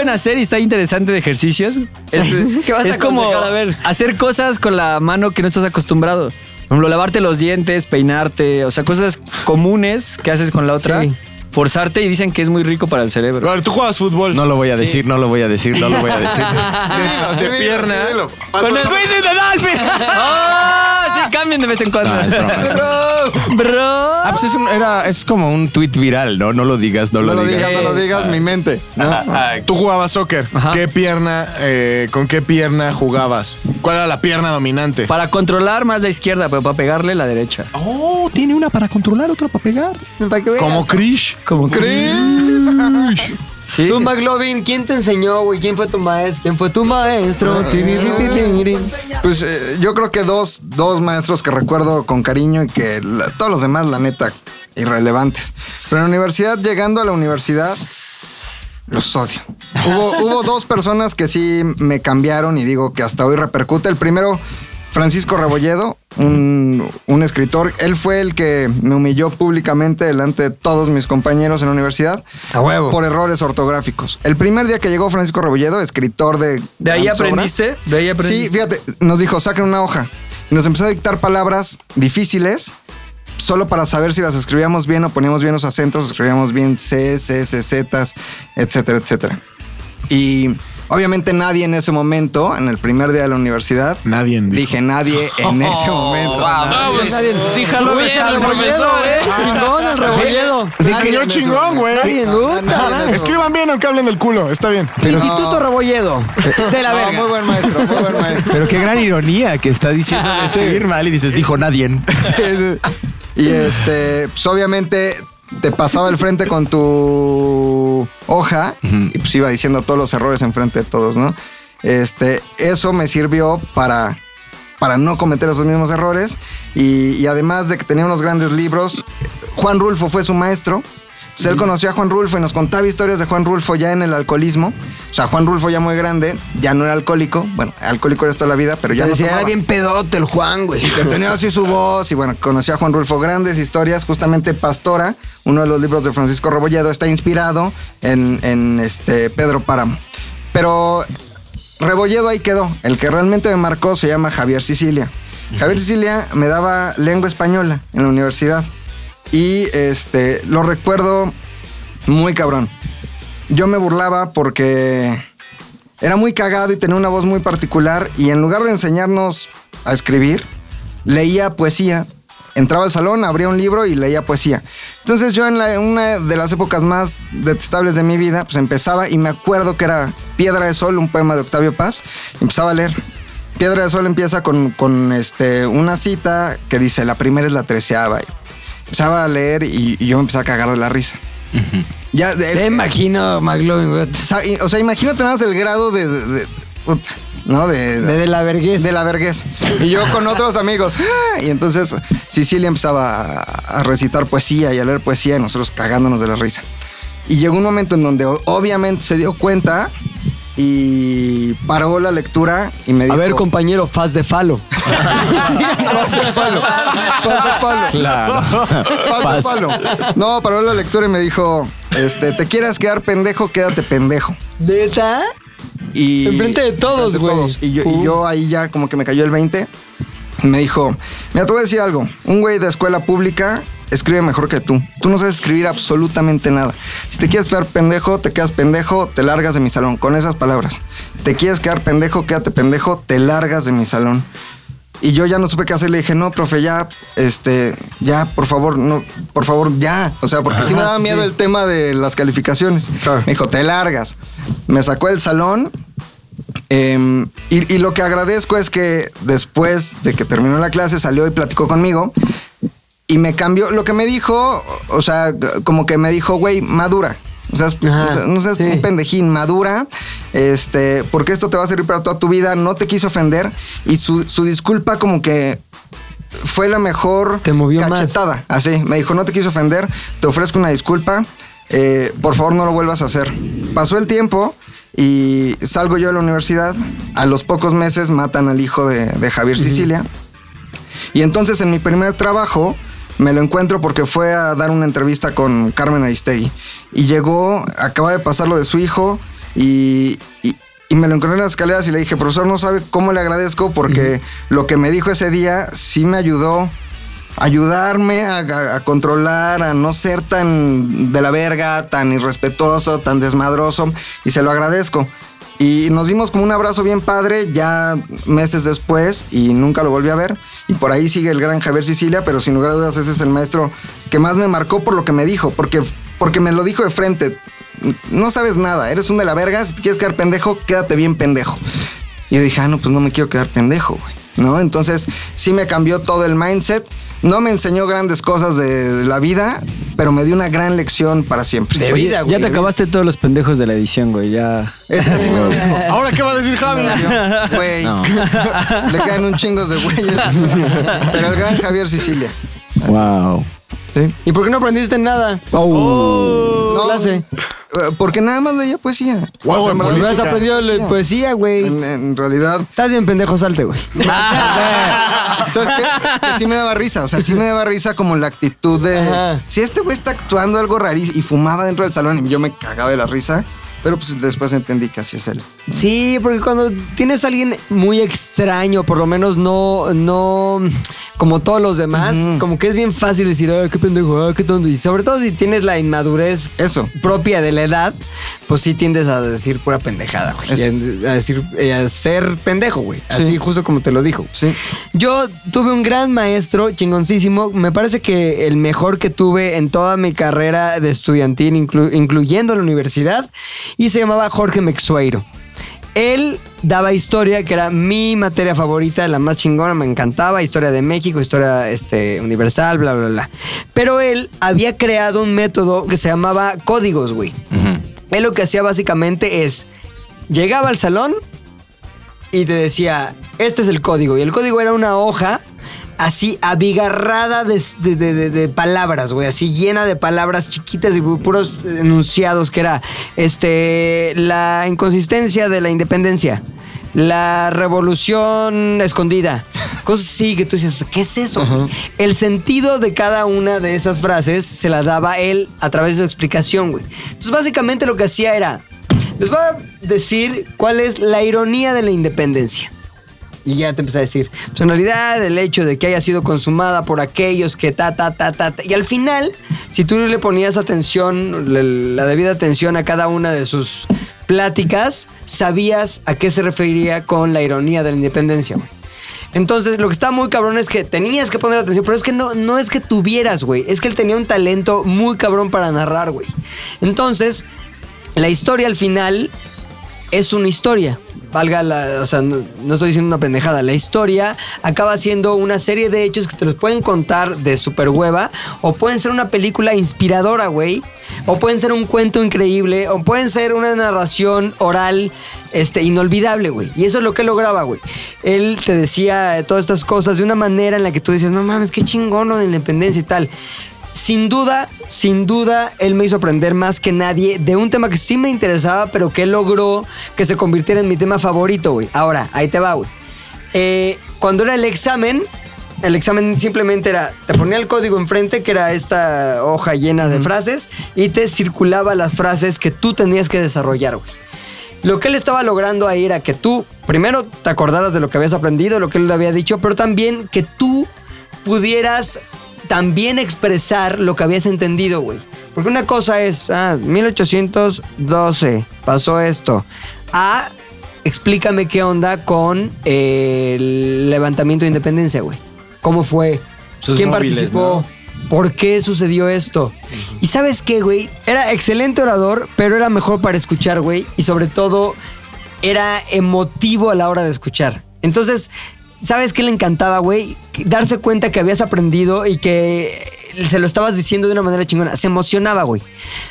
pueden hacer y está interesante de ejercicios es, [laughs] ¿Qué vas a es como aconsejar? A ver. hacer cosas con la mano que no estás acostumbrado. Por ejemplo, lavarte los dientes, peinarte, o sea, cosas comunes que haces con la otra. Sí. Forzarte y dicen que es muy rico para el cerebro. A ver, tú juegas fútbol. No lo voy a decir, no lo voy a decir, no lo voy a decir. [laughs] de, de pierna. Con el in the Dolphin. [laughs] ¡Oh! Sí, cambien de vez en cuando. No, es broma, es Bro, [laughs] bro. Ah, pues es, un- era, es como un tweet viral, ¿no? No lo digas, no, No lo digas. digas, no lo digas, mi mente. Tú jugabas soccer. Ajá. ¿Qué pierna, eh, con qué pierna jugabas? ¿Cuál era la pierna dominante? Para controlar más la izquierda, pero para pegarle la derecha. Oh, tiene una para controlar, otra para pegar. Para que veas. Como Krish. [laughs] Sí. Tú, McLovin, ¿quién te enseñó, güey? ¿Quién fue tu maestro? ¿Quién fue tu maestro? Pues eh, yo creo que dos, dos maestros que recuerdo con cariño y que la- todos los demás, la neta, irrelevantes. Pero en la universidad, llegando a la universidad, los odio. Hubo, hubo dos personas que sí me cambiaron y digo que hasta hoy repercute. El primero, Francisco Rebolledo, un, un escritor. Él fue el que me humilló públicamente delante de todos mis compañeros en la universidad. A huevo. Por errores ortográficos. El primer día que llegó Francisco Rebolledo, escritor de... ¿De ahí grandes obras, aprendiste? ¿De ahí aprendiste? Sí, fíjate, nos dijo, saquen una hoja. Y nos empezó a dictar palabras difíciles solo para saber si las escribíamos bien o poníamos bien los acentos, escribíamos bien C, C, C, Z, etcétera, etcétera. Y obviamente nadie en ese momento, en el primer día de la universidad, Nadie. dijo. [laughs] dije nadie en ese momento. No, pues, sí, jaló bien al profesor, ¿eh? Chingón el rebolledo. Dije yo chingón, güey. Escriban bien aunque hablen del culo. Está bien. Instituto Rebolledo. De la No, verga. muy buen maestro, muy buen maestro. Pero qué gran ironía que está diciendo de escribir mal y dices, dijo nadie. Sí, sí. [laughs] Y este, pues obviamente te pasaba el frente con tu hoja y pues iba diciendo todos los errores enfrente de todos, ¿no? Este, eso me sirvió para, para no cometer esos mismos errores y, y además de que tenía unos grandes libros, Juan Rulfo fue su maestro. Entonces, él conoció a Juan Rulfo y nos contaba historias de Juan Rulfo ya en el alcoholismo. O sea, Juan Rulfo ya muy grande, ya no era alcohólico. Bueno, alcohólico era toda la vida, pero ya no era tomaba bien pedote el Juan, güey. que tenía así su voz y bueno, conocí a Juan Rulfo, grandes historias, justamente Pastora, uno de los libros de Francisco Rebolledo, está inspirado en, en, este Pedro Páramo. Pero Rebolledo ahí quedó, el que realmente me marcó se llama Javier Sicilia. Javier Sicilia me daba lengua española en la universidad y este lo recuerdo muy cabrón. Yo me burlaba porque era muy cagado y tenía una voz muy particular y en lugar de enseñarnos a escribir, leía poesía. Entraba al salón, abría un libro y leía poesía. Entonces yo en, la- una de las épocas más detestables de mi vida, pues empezaba y me acuerdo que era Piedra de Sol, un poema de Octavio Paz. Empezaba a leer. Piedra de Sol empieza con, con, este, una cita que dice, la primera es la treceava. Empezaba a leer y, y yo me empecé a cagar de la risa. Ya, Te imagino, McLovin, O sea, imagínate nada más el grado de. de- ¿No? De, De, de la vergüenza. de la vergüenza. Y yo con otros amigos. ¡ah! [laughs] Y entonces Sicilia empezaba a, a recitar poesía y a leer poesía y nosotros cagándonos de la risa. Y llegó un momento en donde obviamente se dio cuenta y paró la lectura y me dijo... A ver, compañero, [laughs] faz de falo. Faz de palo. Faz de palo. Claro. Faz de palo. No, paró la lectura y me dijo, este, te quieras quedar pendejo, quédate pendejo. ¿Neta? Y Enfrente de todos, güey. todos. Y yo, y yo ahí ya como que me cayó el 20. Y me dijo, mira, te voy a decir algo. Un güey de escuela pública escribe mejor que tú. Tú no sabes escribir absolutamente nada. Si te quieres quedar pendejo, te quedas pendejo, te largas de mi salón. Con esas palabras. Te quieres quedar pendejo, quédate pendejo, te largas de mi salón. Y yo ya no supe qué hacer. Le dije, no, profe, ya, este, ya, por favor, no, por favor, ya. O sea, porque sí me daba miedo el tema de las calificaciones. Me dijo, te largas. Me sacó del salón. em, y, y lo que agradezco es que después de que terminó la clase salió y platicó conmigo. Y me cambió. Lo que me dijo, o sea, como que me dijo, güey, madura. O sea, Ajá, no seas sí. un pendejín, madura, este, porque esto te va a servir para toda tu vida, no te quiso ofender y su, su disculpa como que fue la mejor Te movió más. cachetada. Así, me dijo, no te quiso ofender, te ofrezco una disculpa, eh, por favor no lo vuelvas a hacer. Pasó el tiempo y salgo yo de la universidad, a los pocos meses matan al hijo de, de Javier Sicilia. Y entonces en mi primer trabajo me lo encuentro porque fue a dar una entrevista con Carmen Aristegui. Y llegó, acaba de pasar lo de su hijo y, y- y me lo encontré en las escaleras y le dije, profesor, no sabe cómo le agradezco porque lo que me dijo ese día sí me ayudó a ayudarme a, a- a controlar, a no ser tan de la verga, tan irrespetuoso, tan desmadroso y se lo agradezco. Y nos dimos como un abrazo bien padre ya meses después y nunca lo volví a ver. Y por ahí sigue el gran Javier Sicilia, pero sin lugar a dudas ese es el maestro que más me marcó por lo que me dijo, porque, porque me lo dijo de frente. No sabes nada, eres un de la verga, si te quieres quedar pendejo, quédate bien pendejo. Y yo dije, ah, no, pues no me quiero quedar pendejo, güey. ¿No? Entonces sí me cambió todo el mindset. No me enseñó grandes cosas de la vida, pero me dio una gran lección para siempre. De vida, güey. Ya te acabaste todos los pendejos de la edición, güey. Ya. Es así me lo dijo. ¿Ahora qué va a decir Javi? Güey. No. [laughs] Le caen un chingos de güeyes. Pero el gran Javier Sicilia. Wow. Sí. ¿Y por qué no aprendiste nada? Oh. No, clase. eh, Porque nada más leía poesía. Wow, O sea, hubieras aprendido la poesía, güey. en, en realidad, Estás bien pendejo, salte, güey. [laughs] ¿sabes qué? Que sí me daba risa. O sea, sí me daba risa como la actitud de. Ajá. Si este güey está actuando algo rarísimo y fumaba dentro del salón y yo me cagaba de la risa. Pero pues después entendí que así es él. Sí, porque cuando tienes a alguien muy extraño, por lo menos no, no como todos los demás, como que es bien fácil decir, ah, qué pendejo, ah, qué tonto. Y sobre todo si tienes la inmadurez Eso. propia de la edad, pues sí tiendes a decir pura pendejada, güey. A decir, a ser pendejo, güey. Sí. Así justo como te lo dijo. Sí. Yo tuve un gran maestro, chingoncísimo. Me parece que el mejor que tuve en toda mi carrera de estudiantil, inclu- incluyendo la universidad, y se llamaba Jorge Mexueiro. Él daba historia, que era mi materia favorita, la más chingona, me encantaba, historia de México, historia este, universal, bla, bla, bla. Pero él había creado un método que se llamaba códigos, güey. Él lo que hacía básicamente es, llegaba al salón, y te decía, este es el código. Y el código era una hoja así abigarrada de, de- de- de- palabras, güey, así llena de palabras chiquitas y puros enunciados, que era este, la inconsistencia de la independencia. La revolución escondida. Cosas así que tú dices, ¿qué es eso? güey?" El sentido de cada una de esas frases se la daba él a través de su explicación, güey. Entonces, básicamente lo que hacía era, les voy a decir cuál es la ironía de la independencia. Y ya te empecé a decir, pues en realidad el hecho de que haya sido consumada por aquellos que ta, ta, ta, ta, ta. Y al final, si tú le ponías atención, la debida atención a cada una de sus pláticas, sabías a qué se referiría con la ironía de la independencia. Entonces, lo que estaba muy cabrón es que tenías que poner atención, pero es que no, no es que tuvieras, güey. Es que él tenía un talento muy cabrón para narrar, güey. Entonces, la historia al final es una historia. Valga la. O sea, no, estoy diciendo una pendejada. La historia acaba siendo una serie de hechos que te los pueden contar de super hueva. O pueden ser una película inspiradora, güey. O pueden ser un cuento increíble. O pueden ser una narración oral. Este, inolvidable, güey. Y eso es lo que lograba, güey. Él te decía todas estas cosas de una manera en la que tú dices, no mames, qué chingón lo de la independencia y tal. Sin duda, sin duda, él me hizo aprender más que nadie de un tema que sí me interesaba, pero que logró que se convirtiera en mi tema favorito, güey. Ahora, ahí te va, güey. Eh, cuando era el examen, el examen simplemente era, te ponía el código enfrente, que era esta hoja llena de frases, y te circulaba las frases que tú tenías que desarrollar, güey. Lo que él estaba logrando ahí era que tú, primero, te acordaras de lo que habías aprendido, lo que él le había dicho, pero también que tú pudieras también expresar lo que habías entendido, güey. Porque una cosa es, ah, 1812 pasó esto. Ah, explícame qué onda con eh, el levantamiento de independencia, güey. ¿Cómo fue? Sus ¿Quién móviles, participó? ¿Por qué sucedió esto? Y sabes qué, güey, era excelente orador, pero era mejor para escuchar, güey. Y sobre todo, era emotivo a la hora de escuchar. Entonces, ¿sabes qué le encantaba, güey? Darse cuenta que habías aprendido y que se lo estabas diciendo de una manera chingona. Se emocionaba, güey.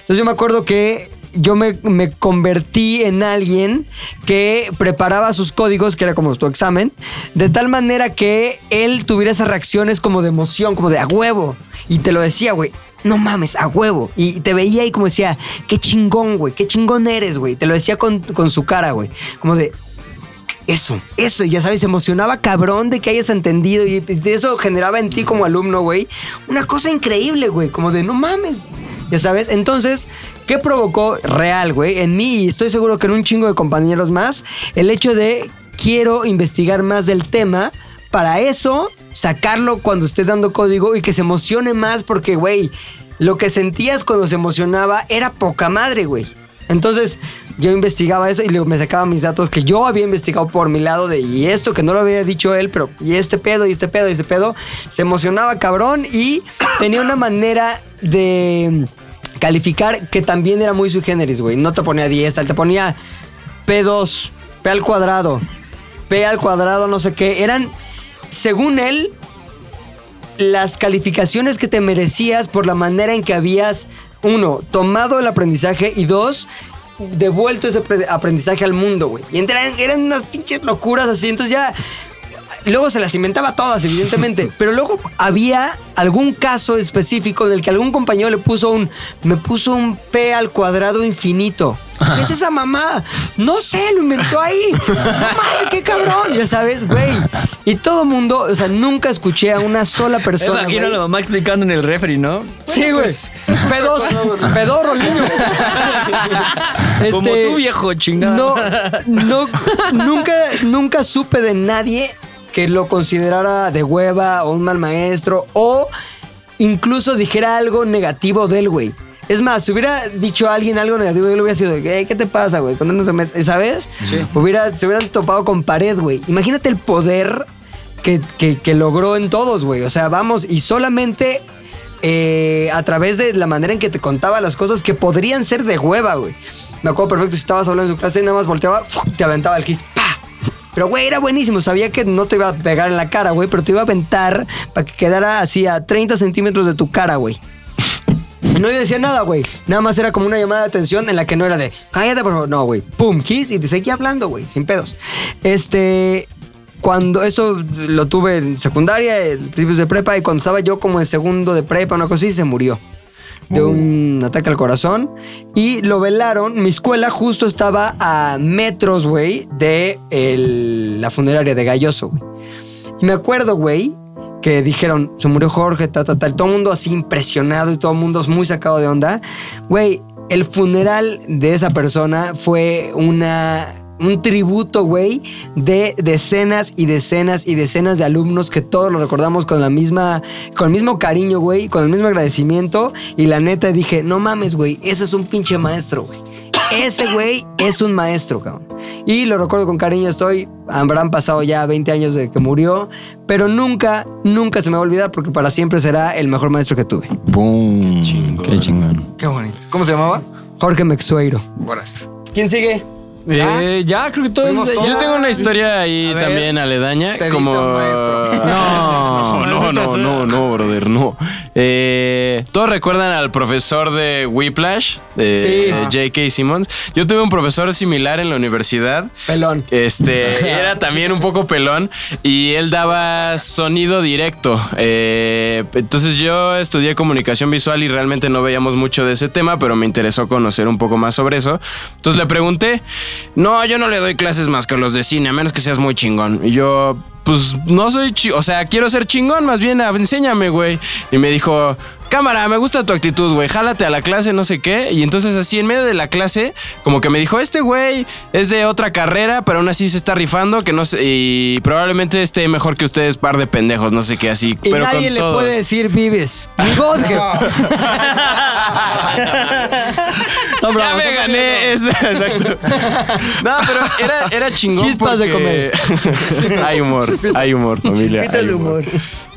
Entonces yo me acuerdo que yo me, me convertí en alguien que preparaba sus códigos, que era como tu examen, de tal manera que él tuviera esas reacciones como de emoción, como de a huevo. Y te lo decía, güey. No mames, a huevo. Y te veía y como decía, qué chingón, güey, qué chingón eres, güey. Te lo decía con, con su cara, güey. Como de, eso, eso, ya sabes, emocionaba cabrón de que hayas entendido y eso generaba en ti como alumno, güey, una cosa increíble, güey, como de no mames, ya sabes. Entonces, ¿qué provocó real, güey? En mí y estoy seguro que en un chingo de compañeros más, el hecho de quiero investigar más del tema. Para eso, sacarlo cuando esté dando código y que se emocione más porque, güey, lo que sentías cuando se emocionaba era poca madre, güey. Entonces, yo investigaba eso y luego me sacaba mis datos que yo había investigado por mi lado de y esto que no lo había dicho él, pero y este pedo, y este pedo, y este pedo. Se emocionaba cabrón y [clears throat] tenía una manera de calificar que también era muy sui generis, güey. No te ponía 10, te ponía P2, P al cuadrado, P al cuadrado, no sé qué. Eran, según él, las calificaciones que te merecías por la manera en que habías, uno, tomado el aprendizaje y dos, devuelto ese pre- aprendizaje al mundo, güey. Y eran, eran unas pinches locuras así, entonces ya... Luego se las inventaba todas, evidentemente. [laughs] Pero luego había algún caso específico en el que algún compañero le puso un. Me puso un P al cuadrado infinito. ¿Qué es esa mamá? No sé, lo inventó ahí. No mames, qué cabrón. Ya sabes, güey. Y todo mundo, o sea, nunca escuché a una sola persona. imagino a la mamá explicando en el refri, ¿no? Sí, güey. Pedos, [laughs] pedorro, niño. Como Este, tú, viejo chingada. No, no, [laughs] nunca, nunca supe de nadie que lo considerara de hueva o un mal maestro o incluso dijera algo negativo del güey. Es más, si hubiera dicho a alguien algo negativo, yo le hubiera sido, "Ey, ¿qué te pasa, güey? Cuando no se met-", ¿Sabes? Hubiera, se hubieran topado con pared, güey. Imagínate el poder que, que- que logró en todos, güey. O sea, vamos, y solamente eh, a través de la manera en que te contaba las cosas que podrían ser de hueva, güey. Me acuerdo perfecto, si estabas hablando en su clase y nada más volteaba, te aventaba el kiss, ¡pa! Pero, güey, era buenísimo. Sabía que no te iba a pegar en la cara, güey, pero te iba a aventar para que quedara así a 30 centímetros de tu cara, güey. No decía nada, güey. Nada más era como una llamada de atención en la que no era de, cállate, por favor. No, güey. Pum, kiss y te seguía hablando, güey, sin pedos. Este. Cuando eso lo tuve en secundaria, en principios de prepa, y cuando estaba yo como en segundo de prepa, una cosa así, se murió de un ataque al corazón y lo velaron. Mi escuela justo estaba a metros, güey, de el- la funeraria de Galloso, güey. Y me acuerdo, güey, que dijeron, se murió Jorge, ta, ta, tal. Todo el mundo así impresionado y todo el mundo muy sacado de onda. Güey, el funeral de esa persona fue una... Un tributo, güey, de decenas y decenas y decenas de alumnos que todos lo recordamos con la misma, con el mismo cariño, güey, con el mismo agradecimiento. Y la neta dije, no mames, güey, ese es un pinche maestro, güey. Ese güey es un maestro, cabrón. Y lo recuerdo con cariño, estoy, habrán pasado ya 20 años de que murió, pero nunca, nunca se me va a olvidar porque para siempre será el mejor maestro que tuve. Boom. Qué chingón. Qué bonito. ¿Cómo se llamaba? Jorge Mexueiro. Órale. ¿Quién sigue? Eh, ya, creo que todos. Fuimos Yo tengo una historia ahí A ver, también aledaña. te como. diste un maestro. [laughs] [laughs] No, no, no, no, no, brother, no. Eh, Todos recuerdan al profesor de Whiplash, de Sí. de J.K. Simmons. Yo tuve un profesor similar en la universidad. Pelón. Este, [laughs] era también un poco pelón y él daba sonido directo. Eh, entonces yo estudié comunicación visual y realmente no veíamos mucho de ese tema, pero me interesó conocer un poco más sobre eso. Entonces le pregunté, no, yo no le doy clases más que los de cine, a menos que seas muy chingón. Y yo, pues no soy, o sea, quiero ser chingón, más bien, enséñame, güey. Y me dijo... Cámara, me gusta tu actitud, güey. Jálate a la clase, no sé qué. Y entonces así en medio de la clase, como que me dijo, este güey es de otra carrera, pero aún así se está rifando, que no sé, y probablemente esté mejor que ustedes, par de pendejos, no sé qué, así. Y pero nadie con le todos. puede decir vives. [laughs] Ni [laughs] Ya me gané eso, exacto. [laughs] No, pero era, era chingón. Chispas de porque- hay humor, hay humor, familia. Chispitas hay de humor.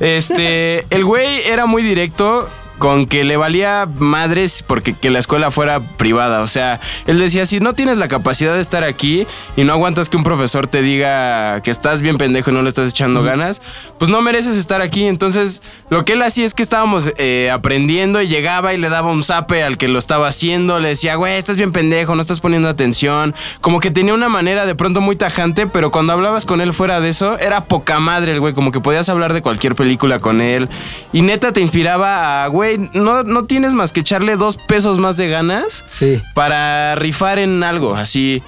Este, el güey era muy directo, con que le valía madres porque que la escuela fuera privada. O sea, él decía, si no tienes la capacidad de estar aquí y no aguantas que un profesor te diga que estás bien pendejo y no le estás echando ganas, pues no mereces estar aquí. Entonces, lo que él hacía es que estábamos eh, aprendiendo y llegaba y le daba un zape al que lo estaba haciendo, le decía, güey, estás bien pendejo, no estás poniendo atención. Como que tenía una manera de pronto muy tajante, pero cuando hablabas con él fuera de eso, era poca madre el güey, como que podías hablar de cualquier película con él. Y neta te inspiraba a, güey, no, no tienes más que echarle dos pesos más de ganas Sí. para rifar en algo, así.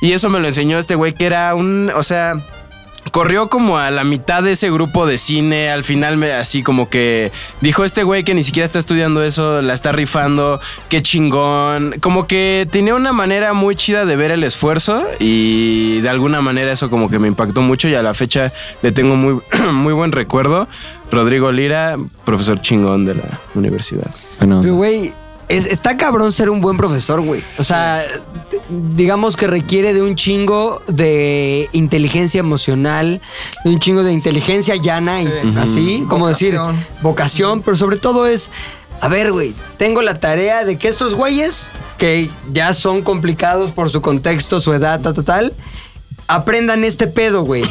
Y eso me lo enseñó este güey que era un, o sea, corrió como a la mitad de ese grupo de cine, al final me así como que dijo este güey que ni siquiera está estudiando eso, la está rifando, qué chingón, como que tenía una manera muy chida de ver el esfuerzo y de alguna manera eso como que me impactó mucho y a la fecha le tengo muy, [clears throat] muy buen recuerdo. Rodrigo Lira, profesor chingón de la universidad. Bueno, güey, es- está cabrón ser un buen profesor, güey. O sea, digamos que requiere de un chingo de inteligencia emocional, de un chingo de inteligencia llana, y así, como decir, Vocación. vocación, pero sobre todo es, a ver, güey, tengo la tarea de que estos güeyes, que ya son complicados por su contexto, su edad, tal, tal, tal, aprendan este pedo, güey.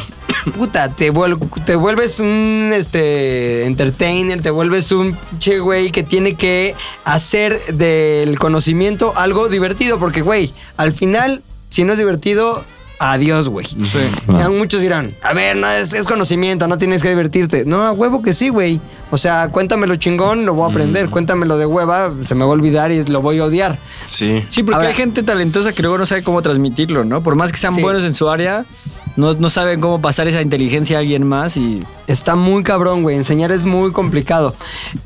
Puta, te, vuel- te vuelves un este entertainer, te vuelves un che güey que tiene que hacer del conocimiento algo divertido, porque güey, al final, si no es divertido, adiós, güey. Ya muchos dirán, a ver, no es, es conocimiento, no tienes que divertirte. No, a huevo que sí, güey. O sea, cuéntamelo chingón, lo voy a aprender. Cuéntamelo de hueva, se me va a olvidar y lo voy a odiar. Sí. Sí, porque Ahora- hay gente talentosa que luego no sabe cómo transmitirlo, ¿no? Por más que sean Sí. buenos en su área, no, no saben cómo pasar esa inteligencia a alguien más y... Está muy cabrón, güey. Enseñar es muy complicado.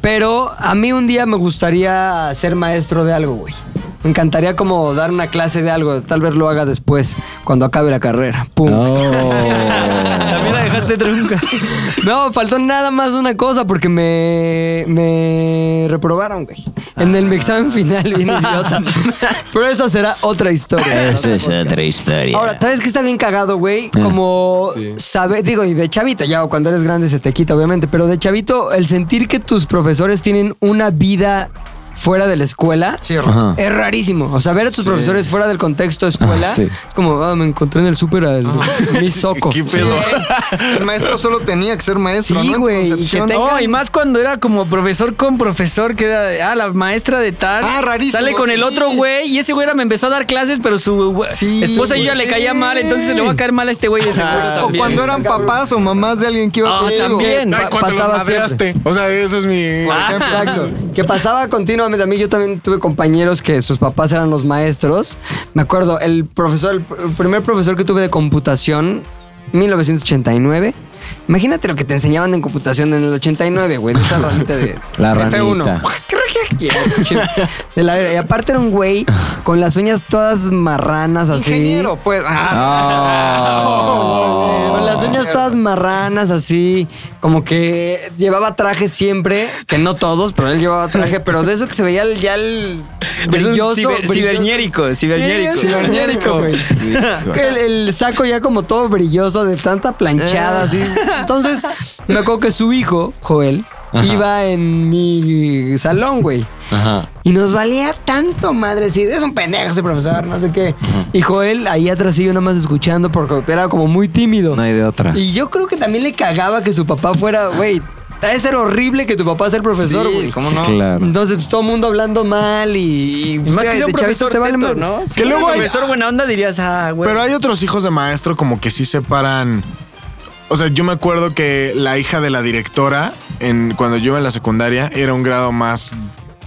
Pero a mí un día me gustaría ser maestro de algo, güey. Me encantaría como dar una clase de algo. Tal vez lo haga después, cuando acabe la carrera. Pum. También trunca. [laughs] No, faltó nada más una cosa porque me, me reprobaron, güey. En el examen final, bien idiota. [laughs] Pero esa será otra historia. esa es otra historia. Ahora, ¿sabes qué está bien cagado, güey? Como saber, digo, y de chavito, ya cuando eres grande se te quita, obviamente, pero de chavito, el sentir que tus profesores tienen una vida fuera de la escuela Sí, Ajá. es rarísimo. O sea, ver a tus profesores fuera del contexto de escuela Ah, sí. es como, ah, me encontré en el súper al [laughs] mi soco. ¿Qué pedo? [laughs] El maestro solo tenía que ser maestro, Sí, ¿no? Güey, y que concepción. tenga- No, y más cuando era como profesor con profesor, que era, ah, la maestra de tal. Ah, rarísimo, Sale con el otro güey y ese güey era- me empezó a dar clases, pero su esposa yo ya le caía mal, entonces se le va a caer mal a este güey de seguro O cuando eran papás o mamás de alguien que iba Ah, contigo. también. Pa- Ay, cuando los pasaba madreaste. O sea, ese es mi. Ejemplo. Exacto. Que pasaba continuamente. A mí yo también tuve compañeros que sus papás eran los maestros. Me acuerdo, el profesor, el pr- el primer profesor que tuve de computación, 1989. Imagínate lo que te enseñaban en computación en el 89, güey. De esa [laughs] ranita de La F1. ranita. [laughs] De la- y aparte era un güey con las uñas todas marranas así. Ingeniero, pues. Ah, [laughs] Oh. Con las uñas todas marranas, así, como que llevaba traje siempre, que no todos, pero él llevaba traje, pero de eso que se veía el- ya el brilloso. ciber- ciberñérico, güey. El, el saco ya como todo brilloso de tanta planchada, así. Entonces, me acuerdo que su hijo, Joel, iba en mi salón, güey. Ajá. Y nos valía tanto, madre, decir, es un pendejo ese profesor, no sé qué. Y Joel ahí atrás siguió nomás escuchando porque era como muy tímido. No hay de otra. Y yo creo que también le cagaba que su papá fuera, güey, debe ser horrible que tu papá sea el profesor, sí, güey. ¿cómo no? Claro. Entonces, pues, todo el mundo hablando mal y... Y más que sea un profesor te vale teto. ¿no? Que Si luego hay- profesor buena onda dirías, ah, güey. Pero hay otros hijos de maestro como que sí separan. O sea, yo me acuerdo que la hija de la directora, en, cuando yo iba en la secundaria, era un grado más.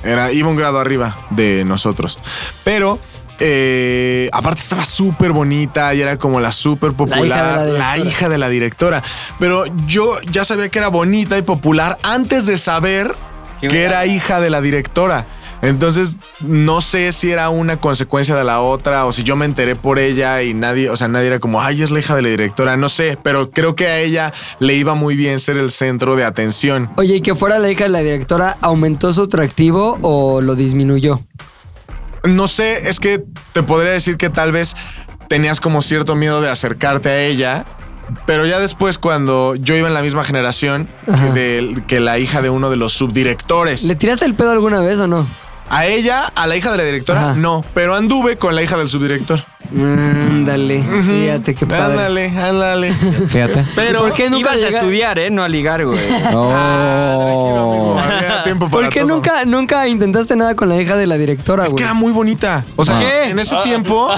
Era, iba un grado arriba de nosotros. Pero. eh, aparte estaba súper bonita y era como la súper popular, la hija de la directora. Pero yo ya sabía que era bonita y popular antes de saber que era hija de la directora. Entonces, no sé si era una consecuencia de la otra o si yo me enteré por ella y nadie, o sea, nadie era como, ay, es la hija de la directora, no sé, pero creo que a ella le iba muy bien ser el centro de atención. Oye, y que fuera la hija de la directora, ¿aumentó su atractivo o lo disminuyó? No sé, es que te podría decir que tal vez tenías como cierto miedo de acercarte a ella Pero ya después, cuando yo iba en la misma generación que, de- que la hija de uno de los subdirectores. ¿Le tiraste el pedo alguna vez o no? A ella, a la hija de la directora, Ajá. no. Pero anduve con la hija del subdirector. Ándale, fíjate qué padre. Ándale, ándale. Fíjate. Pero. ¿Por qué nunca Ibas a estudiar, ¿eh? No a ligar, güey. [laughs] Oh. Había [laughs] tiempo para ¿Por qué todo. nunca, nunca intentaste nada con la hija de la directora, Es güey? que era muy bonita. O sea, ¿Qué? en ese tiempo,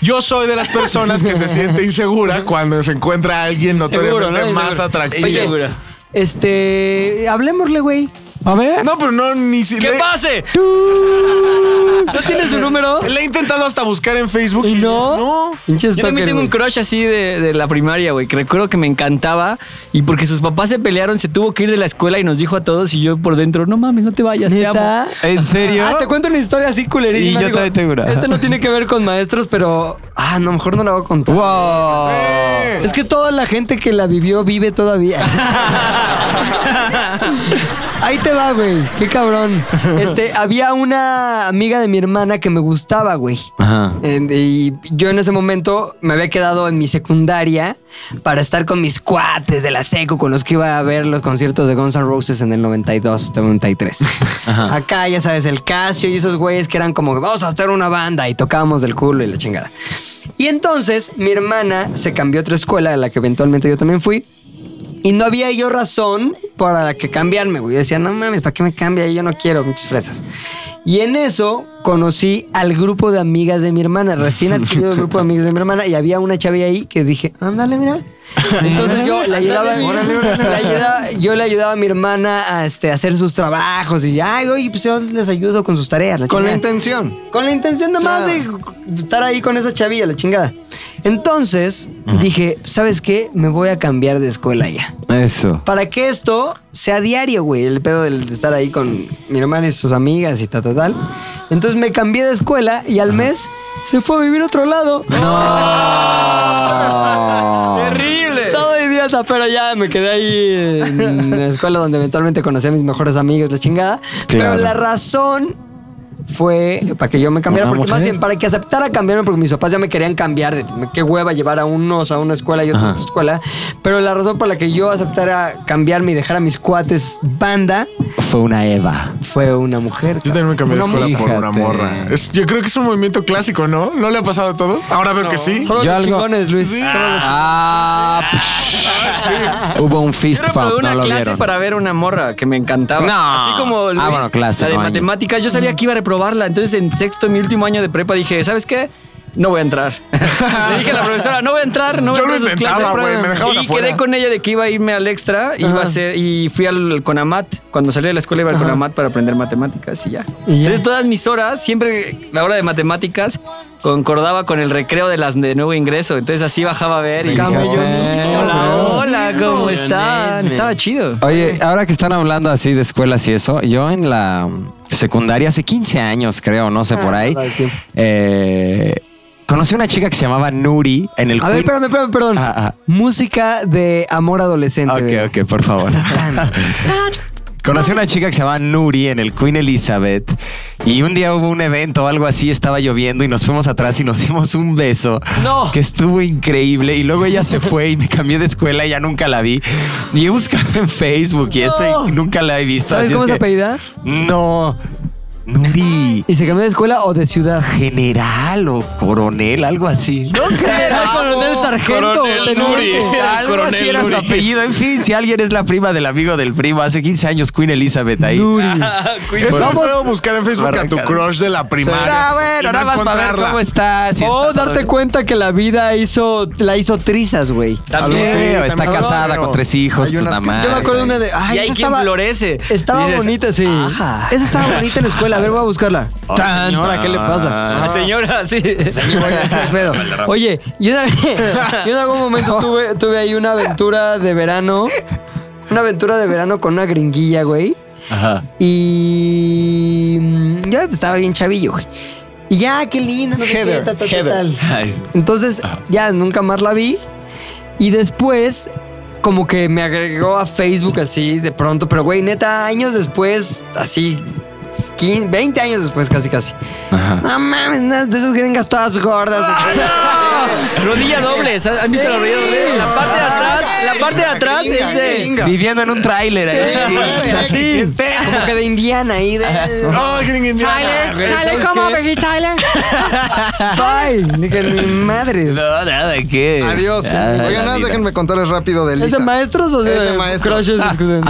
yo soy de las personas que se siente insegura [laughs] cuando se encuentra a alguien notoriamente ¿no? más Seguro. atractivo. Segura. Este, hablemosle, güey. A ver. No, pero no, ni si. ¿Qué le- pase? ¿No tienes su número? Le he intentado hasta buscar en Facebook. ¿Y Y no? No. Pinche Yo también tengo un güey. crush así de, de la primaria, güey, que recuerdo que me encantaba y porque sus papás se pelearon, se tuvo que ir de la escuela y nos dijo a todos y yo por dentro, no mames, no te vayas, te amo. ¿En serio? Ah, te cuento una historia así culerísima. Y yo también tengo una. Este no tiene que ver con maestros, pero... Ah, no, mejor no la voy a contar. Wow. Es que toda la gente que la vivió vive todavía. [laughs] [laughs] Ahí te va, güey. Qué cabrón. Este, había una amiga de mi hermana que me gustaba, güey. Ajá. Y yo en ese momento me había quedado en mi secundaria para estar con mis cuates de la seco con los que iba a ver los conciertos de Guns N' Roses en el 92, 93. Ajá. Acá, ya sabes, el Casio y esos güeyes que eran como, vamos a hacer una banda y tocábamos del culo y la chingada. Y entonces mi hermana se cambió a otra escuela a la que eventualmente yo también fui. Y no había yo razón para que cambiarme, güey. Yo decía, no mames, ¿para qué me cambia? Yo no quiero muchas fresas. Y en eso conocí al grupo de amigas de mi hermana. Recién adquirido el grupo de amigas de mi hermana y había una chavilla ahí que dije, ándale, mira. [laughs] Entonces yo le ayudaba, [laughs] le ayudaba- yo le ayudaba a mi hermana a este, hacer sus trabajos y, ay, oye, pues yo les ayudo con sus tareas. la Con la chingada". intención. Con la intención nomás de estar ahí con esa chavilla, la chingada. Entonces dije, ¿sabes qué? Me voy a cambiar de escuela ya. Eso. Para que esto sea diario, güey. El pedo del- de estar ahí con mi hermana y sus amigas y tal, tal, tal. Entonces me cambié de escuela y al mes se fue a vivir a otro lado. [laughs] Terrible. Todo idiota, pero ya me quedé ahí en la escuela donde eventualmente conocí a mis mejores amigos, la chingada. Pero la razón fue para que yo me cambiara, porque más mujer. bien para que aceptara cambiarme, porque mis papás ya me querían cambiar, de qué hueva llevar a unos a una escuela y otros a otra escuela. Pero la razón por la que yo aceptara cambiarme y dejar a mis cuates banda Fue una Eva. fue una mujer. Yo también me cambié de escuela por una morra. Es- yo creo que es un movimiento clásico, ¿no? ¿No le ha pasado a todos? Ahora veo que sí. Solo Yo los algo- chingones, Luis. Solo los- Ah, psh. Hubo un fist Yo bump, una no clase vieron. para ver una morra que me encantaba. No. Así como Luis, Ah, bueno, clase, la de no matemáticas, yo sabía que iba a Entonces, en sexto, mi último año de prepa, dije, ¿sabes qué? No voy a entrar. [laughs] Le dije a la profesora, no voy a entrar, no voy Yo a lo entrar sus intentaba, güey, me dejaban Y afuera. quedé con ella de que iba a irme al extra, iba a hacer, y fui al Conamat. Cuando salí de la escuela iba al Conamat para aprender matemáticas y ya. Y ya. Entonces, todas mis horas, siempre la hora de matemáticas, concordaba con el recreo de las de nuevo ingreso. Entonces así bajaba a ver y Hola, hola, ¿cómo están? Estaba chido. Oye, ahora que están hablando así de escuelas y eso, yo en la secundaria hace 15 años, creo, no sé por ahí, verdad, sí. eh, conocí a una chica que se llamaba Nuri en el A ver, espérame, espérame, perdón. Ah, ah. Música de amor adolescente. Ok, ok, por favor. [laughs] [laughs] Conocí a una chica que se llamaba Nuri en el Queen Elizabeth y un día hubo un evento o algo así, estaba lloviendo y nos fuimos atrás y nos [laughs] dimos un beso No. que estuvo increíble y luego ella se fue y me cambié de escuela y ya nunca la vi y he buscado en Facebook y eso y nunca la he visto. ¿Sabes así cómo es se que- apellida? No, Nuri. ¿Y se cambió de escuela o de ciudad? General o coronel, algo así. No sé. General, coronel, sargento, teniente. Algo Coronel así era su Nuri. apellido. En fin, si alguien es la prima del amigo del primo, hace 15 años Queen Elizabeth ahí. Nuri. Es muy feo buscar en Facebook a tu crush de la primaria. Ah, bueno, no nada más para ver cómo estás. si O está darte cuenta que la vida hizo, la hizo trizas, güey. También. Sí, está también. casada con tres hijos, pues nada más. Yo me acuerdo de una de. Ay, y hay quien estaba, florece. Estaba bonita, sí. Ajá. Esa estaba bonita en la escuela. A ver, voy a buscarla. Tan, señora, ¿qué le pasa? tan. La señora, sí. Oye, [laughs] qué pedo. Oye, yo en, yo en algún momento tuve, tuve ahí una aventura de verano. Una aventura de verano con una gringuilla, güey. Ajá. Y. mm, Ya estaba bien chavillo, güey. Y ya, qué linda, no sé qué, Heather, tal, tal, Heather. tal. Entonces, ya nunca más la vi. Y después, como que me agregó a Facebook así de pronto. Pero, güey, neta, años después, así, 15, 20 años después, casi, casi. Ajá. No mames, nada de esas gringas todas gordas. Rodilla doble. ¿han visto la rodilla doble? La parte de atrás, la parte de atrás Gringa, es de. gringa. Viviendo en un tráiler ahí. Así, como que de Indiana ahí. De, No, gringa indiana. Tyler, come over here, Tyler. [laughs] Ay, ni que ni madres. No, nada, ¿qué? Adiós. Ah, Oigan, nada, déjenme contarles rápido de ¿Es Elisa. de maestros o de, Es de maestros. crushes?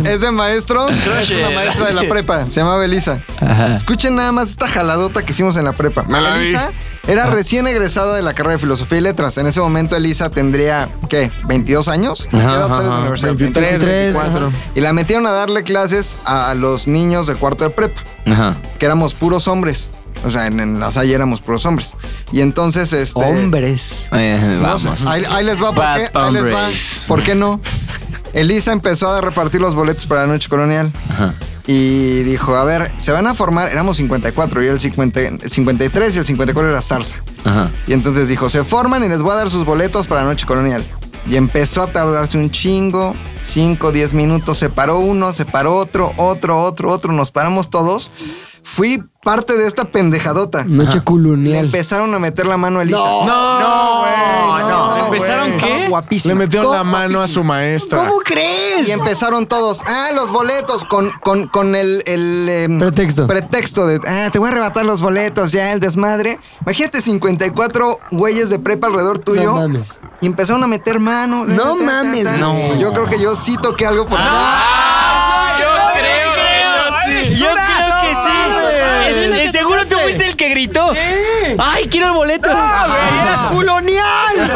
Es de maestros, es una maestra de la prepa, se llamaba Elisa. Ajá. Escuchen nada más esta jaladota que hicimos en la prepa. Me la vi. Elisa era recién egresada de la carrera de Filosofía y Letras. En ese momento Elisa tendría, ¿qué? ¿22 años? ¿Qué Ajá, edad sales de la ajá. universidad? 23, 24. ajá. Y la metieron a darle clases a los niños de cuarto de prepa, Ajá. que éramos puros hombres. O sea, en, en la salle éramos puros hombres. Y entonces, este... Hombres. Eh, No vamos. sé, ahí, ahí les va, ¿por qué? Ahí les va. ¿Por qué no? Elisa empezó a repartir los boletos para la noche colonial. Ajá. Y dijo, a ver, se van a formar, éramos 54, y el, 50 el 53 y el 54 era Zarza. Ajá. Y entonces dijo, se forman y les voy a dar sus boletos para la noche colonial. Y empezó a tardarse un chingo, 5, 10 minutos, se paró uno, se paró otro, otro, otro, otro, nos paramos todos. Fui parte de esta pendejadota. Noche Le colonial. empezaron a meter la mano a Elisa. No, no, güey. Estaba- ¿Empezaron qué? Guapísima. Le metieron la mano a su maestra. ¿Cómo crees? Y empezaron todos, ah, los boletos, con, con, con el, el, em, Pretexto. pretexto de, ah, te voy a arrebatar los boletos, ya, el desmadre. Imagínate 54 güeyes de prepa alrededor tuyo. No mames. Y empezaron a meter mano. No mames, no. Yo creo que yo sí toqué algo por Yo el que gritó. ¡Ay, quiero el boleto! eras colonial.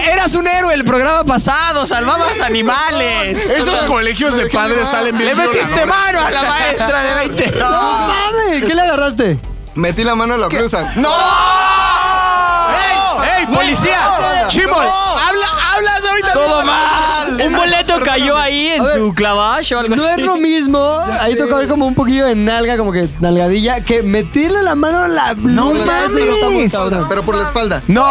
[laughs] Eras un héroe el programa pasado, salvabas [laughs] animales. Esos colegios de padres salen bien Le metiste mano a la maestra de 20. No mames, ¿qué le agarraste? Metí la mano a la blusa. ¡No! ¡Ey, policía! ¡Chimol! ¡Habla, hablas ahorita! ¡Todo mal! Un boleto cayó ahí en ver, su clavash o algo No así. es lo mismo [laughs] ahí sé. tocar como un poquillo de nalga, como que nalgadilla, que meterle la mano a la No blusa, mames. Pero por la espalda. ¡No!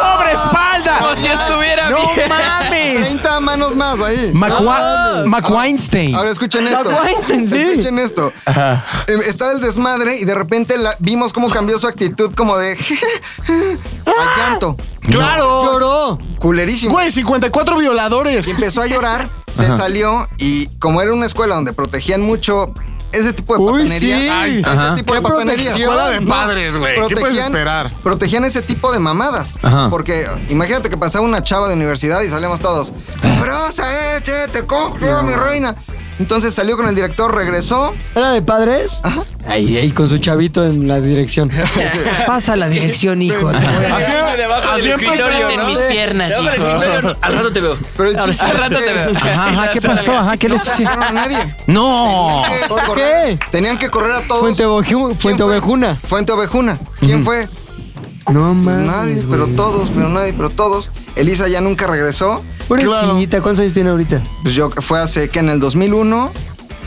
¡Pobre espalda! Como si estuviera ¡No bien. mames! 30 manos más ahí. McWeinstein. Ahora escuchen esto. Weinstein, sí. Escuchen esto. Ajá. Eh, Estaba el desmadre y de repente la- vimos cómo cambió su actitud como de [laughs] al llanto. ¡Claro! Lloró. Culerísimo. Güey, 54 violadores. Y empezó a llorar, se salió y como era una escuela donde protegían mucho ese tipo de Uy, patanería. sí. Ay, ese Ajá. tipo de ¿Qué patanería. Escuela de padres, güey. ¿Qué puedes esperar? Protegían ese tipo de mamadas. Ajá. Porque imagínate que pasaba una chava de universidad y salíamos todos. Sabrosa, eh, che, te cojo, mi reina. Entonces salió con el director, regresó. ¿Era de padres? Ajá. Ahí, ahí con su chavito en la dirección. [laughs] Pasa la dirección, [laughs] hijo. Así, Debajo así empezó. en mis piernas, Debajo del hijo. escritorio, [laughs] Al rato te veo. Pero el chiste al rato te veo. Ajá, ajá, ¿qué pasó? Ajá, ¿qué No les sacaron a nadie. No. ¿Por qué? Tenían que correr a todos. Fuente. Ovejuna. Fuente Ovejuna. ¿Quién fue? No mames. nadie, pero todos, pero nadie, pero todos. Elisa ya nunca regresó. Pobrecita, ¿cuántos años tiene ahorita? Pues yo fue hace que en el 2001.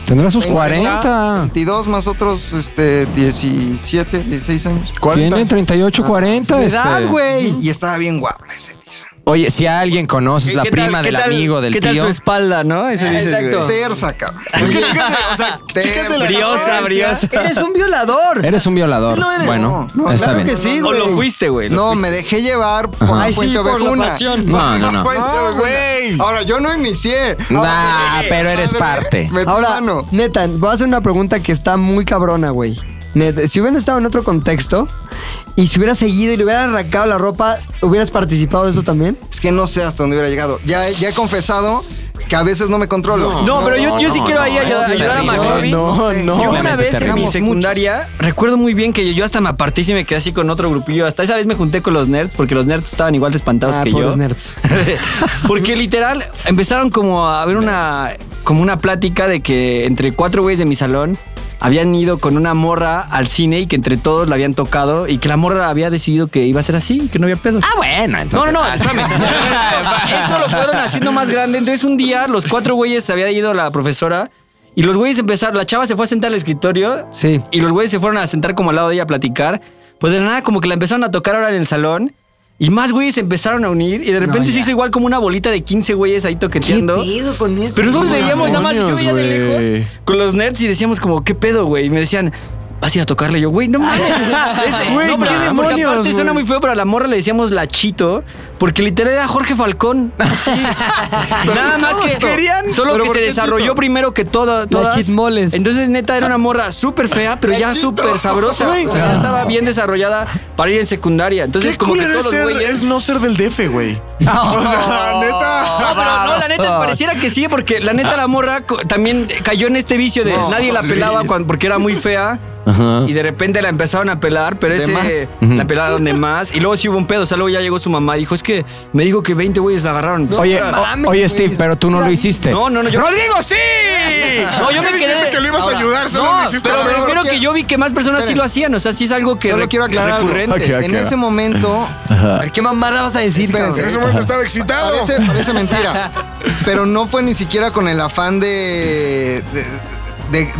Tendrá sus 22, 40. 22 más otros este 17, 16 años. Tiene 38, 40. este. ¡Edad, güey! Y estaba bien guapa esa Elisa. Oye, si a alguien conoces la ¿Qué tal- prima qué del tal- amigo del ¿Qué tal tío. su espalda, no? Eso dices, exacto. güey. Terza, cabrón. Es que chécate, o sea, [laughs] la Briosa, briosa. ¡Eres un violador! Eres un violador. Sí lo eres. Bueno, No, no, está claro bien. que sí, O lo fuiste, güey. lo No, fuiste. me dejé llevar por Ajá. la sí, Fuente por la Ovejuna. pasión. No, no, no. [laughs] Güey. Ahora, yo no inicié. Nah, pero eres Madre, parte. Ahora, neta, voy a hacer una pregunta que está muy cabrona, güey. Si hubieran estado en otro contexto y si hubieras seguido y le hubieran arrancado la ropa, ¿hubieras participado de eso también? Es que no sé hasta dónde hubiera llegado. Ya, ya he confesado que a veces no me controlo. No, pero yo, yo sí no, quiero ahí ayudar, ayudar a. McLovin. No, no. Yo una vez en mi secundaria, recuerdo muy bien que yo hasta me aparté y me quedé así con otro grupillo. Hasta esa vez me junté con los nerds, porque los nerds estaban igual de espantados Ah, que yo. nerds. [laughs] porque literal empezaron como a haber una, como una plática de que entre cuatro güeyes de mi salón habían ido con una morra al cine y que entre todos la habían tocado y que la morra había decidido que iba a ser así, que no había pedo. Ah, bueno, No, entonces. no, no, espérame. [laughs] Esto lo fueron haciendo más grande. Entonces, un día, los cuatro güeyes se había ido la profesora y los güeyes empezaron. La chava se fue a sentar al escritorio Sí. y los güeyes se fueron a sentar como al lado de ella a platicar. Pues de la nada, como que la empezaron a tocar ahora en el salón. Y más güeyes se empezaron a unir y de repente se hizo igual como una bolita de 15 güeyes ahí ¿Qué toqueteando. pedo con eso? Pero nosotros veíamos nada más, yo veía de lejos con los nerds y decíamos como, ¿qué pedo, güey? Y me decían, vas a ir a tocarle. Y yo, güey, no [laughs] mames. Güey, no, ¿qué demonios, aparte suena muy feo, pero a la morra le decíamos la chito, porque literal era Jorge Falcón. Así. [laughs] Nada más que querían. Solo ¿Pero que se desarrolló Chito? primero que todo, todas. chismoles. Entonces, neta, era una morra súper fea, pero La ya súper sabrosa. Güey. O sea, ya estaba bien desarrollada para ir en secundaria. Entonces, Qué como que culero todos los ser- güeyes. es no ser del DF, güey. [laughs] O sea, neta. No, pero no, la neta pareciera que sí, porque la neta la morra también cayó en este vicio de No, nadie la pelaba cuando- porque era muy fea. Y de repente la empezaron a pelar, pero ese más. la pelaron de más. Y luego sí hubo un pedo. O sea, luego ya llegó su mamá y dijo: Es que me dijo que 20 güeyes la agarraron. Oye, oye, Steve, pero tú no lo hiciste. No, no, no. Yo, ¡Rodrigo, sí! [laughs] no, yo ¿Qué me dijiste quedé. que lo ibas a ayudar? Solo No, lo hiciste pero me refiero que yo vi que más personas sí lo hacían. O sea, sí es algo que Solo re- quiero aclarar algo. recurrente. Ok, ok. En ese momento, A ver, ¿qué mamada vas a decir, Espérense. En ese momento estaba excitado. parece, parece mentira, [laughs] pero no fue ni siquiera con el afán de, de, de- de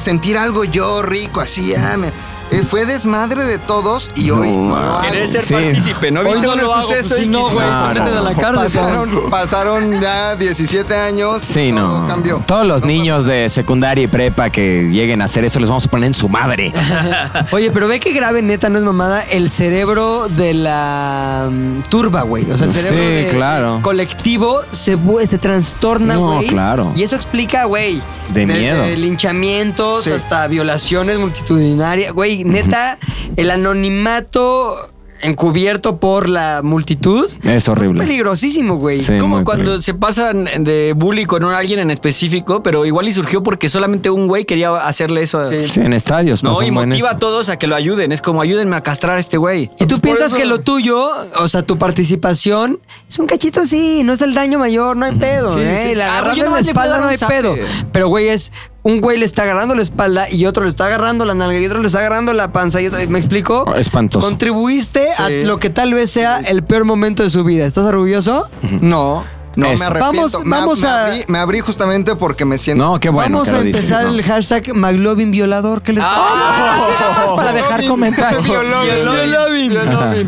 sentir algo yo rico, así, ah, me- eh, fue desmadre de todos y hoy no. Querés ser Sí. partícipe, ¿no? ¿Viste no lo hago, suceso pues, y no, güey, No, no. a la cárcel. Pasaron, pasaron ya 17 años. Sí, todo no. cambió. Todos los No niños de secundaria y prepa que lleguen a hacer eso les vamos a poner en su madre. [laughs] Oye, pero ve que grave, neta, no es mamada, el cerebro de la mm, turba, güey. O sea, el Sí, cerebro de- claro. colectivo se, se trastorna, No, güey. claro. Y eso explica, güey. De desde miedo. linchamientos Sí. hasta violaciones multitudinarias. Güey, neta, el anonimato encubierto por la multitud Es horrible. peligrosísimo, güey. Sí, como cuando se pasan de bully con alguien en específico, pero igual y surgió porque solamente un güey quería hacerle eso. a- Sí. En estadios. No, y motiva a todos a que lo ayuden. Es como ayúdenme a castrar a este güey. Y tú Por piensas eso- que lo tuyo, o sea, tu participación, es un cachito sí, no es el daño mayor, no hay pedo, Sí, ¿eh? sí. La Ah, agarrarle yo la espalda no hay pedo. Pero, güey, es un güey le está agarrando la espalda y otro le está agarrando la nalga y otro le está agarrando la panza y otro, ¿me explico? Oh, espantoso. Contribuiste a lo que tal vez sea el peor momento de su vida. ¿Estás orgulloso? No, no Eso. me arrepiento. Vamos- Me- vamos me, a- abrí, me abrí justamente porque me siento. No, qué bueno Vamos que a lo dices, empezar ¿no? el hashtag McLovin violador. ¿Qué les Ah, [laughs] para dejar comentarios. [laughs]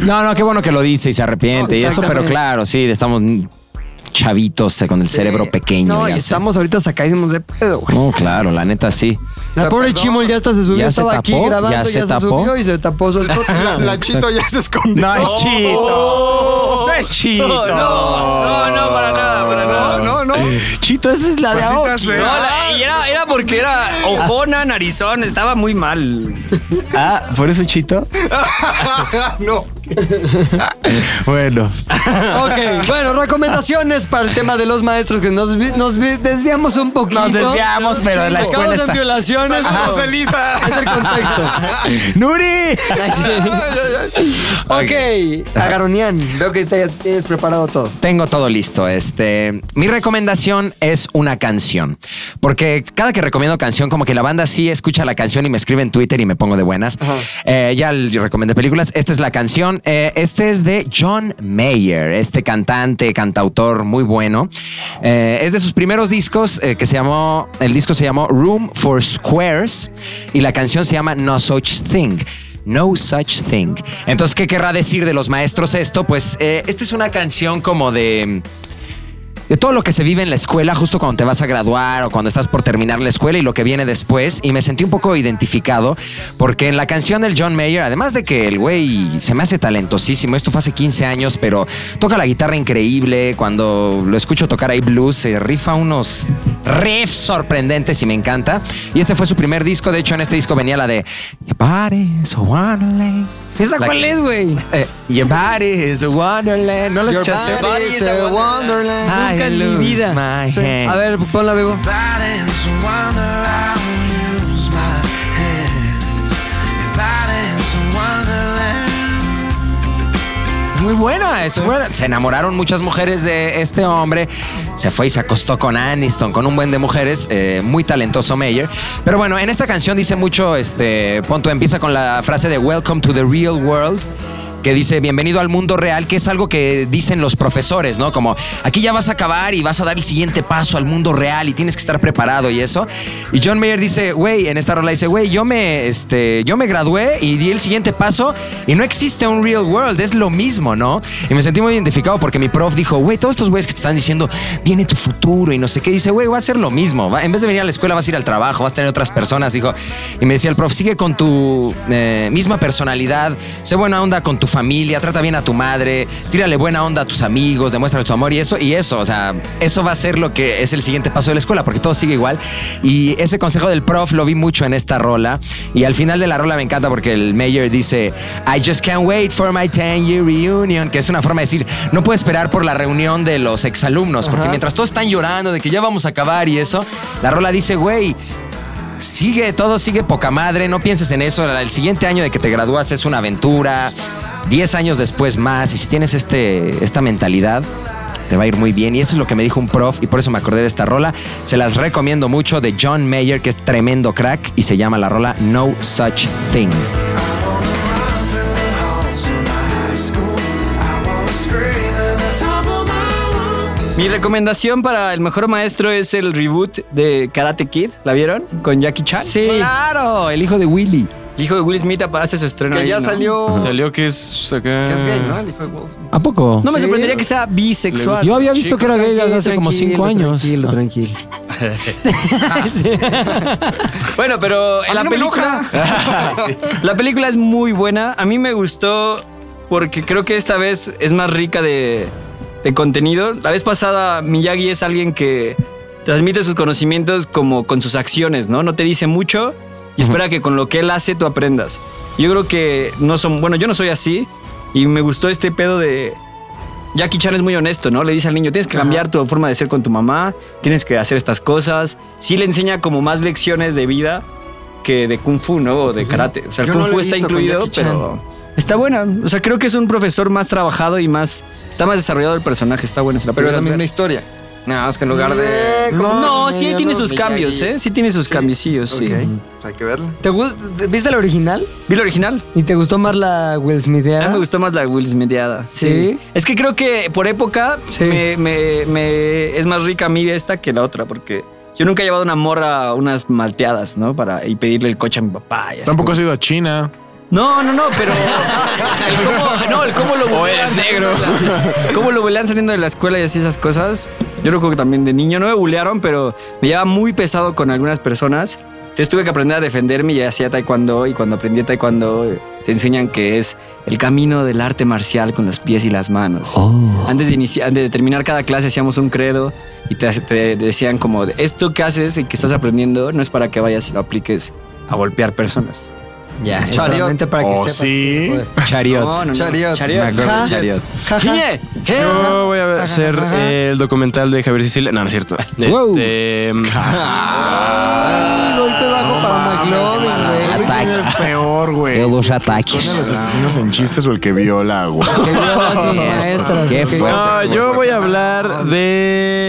No, no, qué bueno que lo dice y se arrepiente No, y eso, pero claro, sí, estamos chavitos eh, con el cerebro pequeño. No, y ya sé. estamos ahorita sacadísimos de pedo, güey. No, claro, la neta sí. La sea, pobre perdón. Chimol ya hasta se subió, ¿Ya se estaba aquí tapó? grabando, ¿Ya ya, se se, tapó? subió y se tapó su escote. [laughs] La, la chito ya se escondió. No es chito. No es chito. No, no, no, para nada, para nada. no, no. Chito, esa es la de Maldita Aoki. sea. No, la- y era, era porque era ojona, narizón, estaba muy mal. [laughs] Ah, ¿por eso chito? [laughs] no. [laughs] Bueno. Ok, bueno, recomendaciones para el tema de los maestros que nos, vi- nos vi- desviamos un poquito. Nos desviamos, pero la escuela en está... violaciones. Saludos, Elisa. Es el contexto. ¡Nuri! ok, Agaronian, veo que te- tienes preparado todo. Tengo todo listo. Este, mi recomendación es una canción. Porque cada que recomiendo canción, como que la banda sí escucha la canción y me escribe en Twitter y me pongo de buenas. Eh, ya le recomendé películas. Esta es la canción. Eh, este es de John Mayer, este cantante, cantautor muy bueno. Eh, es de sus primeros discos que se llamó, el disco se llamó Room for Squares y la canción se llama No Such Thing. No Such Thing. Entonces, ¿qué querrá decir de los maestros esto? Pues eh, esta es una canción como de de todo lo que se vive en la escuela justo cuando te vas a graduar o cuando estás por terminar la escuela y lo que viene después. Y me sentí un poco identificado porque en la canción del John Mayer, además de que el güey se me hace talentosísimo, esto fue hace 15 años, pero toca la guitarra increíble. Cuando lo escucho tocar ahí blues, se rifa unos riffs sorprendentes y me encanta. Y este fue su primer disco. De hecho, en este disco venía la de. ¿Esa cuál es, güey? Eh, Your body's a wonderland. ¿No la Your escuchaste? body is a wonderland. Nunca I en mi lose vida. my hand. A ver, ponla, Bebo. Muy buena, es buena. Se enamoraron muchas mujeres de este hombre. Se fue y se acostó con Aniston, con un buen de mujeres. eh, muy talentoso Mayer. Pero bueno, en esta canción dice mucho, este, punto, empieza con la frase de Welcome to the real world. Que dice bienvenido al mundo real, que es algo que dicen los profesores, ¿no? Como aquí ya vas a acabar y vas a dar el siguiente paso al mundo real y tienes que estar preparado y eso. Y John Mayer dice, güey, en esta rola dice, güey, yo me, este, yo me gradué y di el siguiente paso y no existe un real world, es lo mismo, ¿no? Y me sentí muy identificado porque mi prof dijo, güey, todos estos güeyes que te están diciendo, viene tu futuro y no sé qué, dice, güey, va a ser lo mismo. va- en vez de venir a la escuela vas a ir al trabajo, vas a tener otras personas, dijo. Y me decía el prof, sigue con tu eh, misma personalidad, sé buena onda con tu familia, trata bien a tu madre, tírale buena onda a tus amigos, demuéstrale tu amor y eso, y eso, o sea, eso va a ser lo que es el siguiente paso de la escuela, porque todo sigue igual. Y ese consejo del prof lo vi mucho en esta rola. Y al final de la rola me encanta porque el mayor dice, I just can't wait for my 10 year reunion, que es una forma de decir, no puedo esperar por la reunión de los exalumnos, porque mientras todos están llorando de que ya vamos a acabar y eso, la rola dice, güey, sigue, todo sigue poca madre, no pienses en eso, el siguiente año de que te gradúas es una aventura, 10 años después más, y si tienes este, esta mentalidad, te va a ir muy bien. Y eso es lo que me dijo un prof y por eso me acordé de esta rola. Se las recomiendo mucho de John Mayer, que es tremendo crack, y se llama la rola No Such Thing. Mi recomendación para el mejor maestro es el reboot de Karate Kid. ¿La vieron? Con Jackie Chan. Sí. Claro, el hijo de Willy. El hijo de Will Smith hace su estreno Que ahí, ya ¿no? salió. Salió que es acá. Que es gay, ¿no? El hijo de Will Smith. ¿A poco? No me Sí. sorprendería que sea bisexual. Yo había visto que era gay desde hace como cinco años. Tranquilo, tranquilo. [laughs] [laughs] Bueno, pero A la mí no me película. [laughs] La película es muy buena. A mí me gustó porque creo que esta vez es más rica de, de contenido. La vez pasada, Miyagi es alguien que transmite sus conocimientos como con sus acciones, ¿no? No te dice mucho y espera que con lo que él hace tú aprendas. Yo creo que no son. Bueno, yo no soy así y me gustó este pedo de. Jackie Chan es muy honesto, ¿no? Le dice al niño, tienes que cambiar tu forma de ser con tu mamá, tienes que hacer estas cosas. Sí le enseña como más lecciones de vida que de Kung Fu, ¿no? O de karate. O sea, el Yo Kung no Fu está incluido, pero está buena. O sea, creo que es un profesor más trabajado y más... Está más desarrollado el personaje, está buena. se la Pero es la misma ver. historia. Nada más que en lugar de. No, sí tiene sus Miyagi. cambios, ¿eh? Sí tiene sus cambiecillos, sí. Ok, pues hay que verla. ¿Te ¿Viste la original? ¿Vi la original? ¿Y te gustó más la Will Smith? A mí me gustó más la Will Smithiada. Sí. ¿Sí? Es que creo que por época Sí. me, me- me- es más rica a mí esta que la otra, porque yo nunca he llevado una morra a unas malteadas, ¿no? Para y pedirle el coche a mi papá. y así Tampoco has ido a China. No, no, no, pero. El cómo, no, el cómo lo bulean la- Cómo lo bulean saliendo de la escuela y así esas cosas. Yo creo que también de niño no me bulearon, pero me llevaba muy pesado con algunas personas. Entonces tuve que aprender a defenderme y hacía taekwondo. Y cuando aprendí taekwondo, te enseñan que es el camino del arte marcial con los pies y las manos. Antes, de iniciar, antes de terminar cada clase hacíamos un credo y te, te decían como, esto que haces y que estás aprendiendo no es para que vayas y lo apliques a golpear personas. Ya, es solamente para que Oh, sepas sí. que se puede. Chariot. No, no, no. Chariot. Chariot. Me acuerdo de Ajá. Chariot. Jaja. ¿Quién? ¿Qué? Yo voy a hacer eh, el documental de Javier Sicilia. No, no es cierto. Wow. Este, Ay, golpe bajo para McLovin, güey. Peor, güey. ¿Con ataques. los asesinos en chistes o el que viola, güey? Que viola a sus maestras. Qué ok. fuerte. No, yo voy a hablar de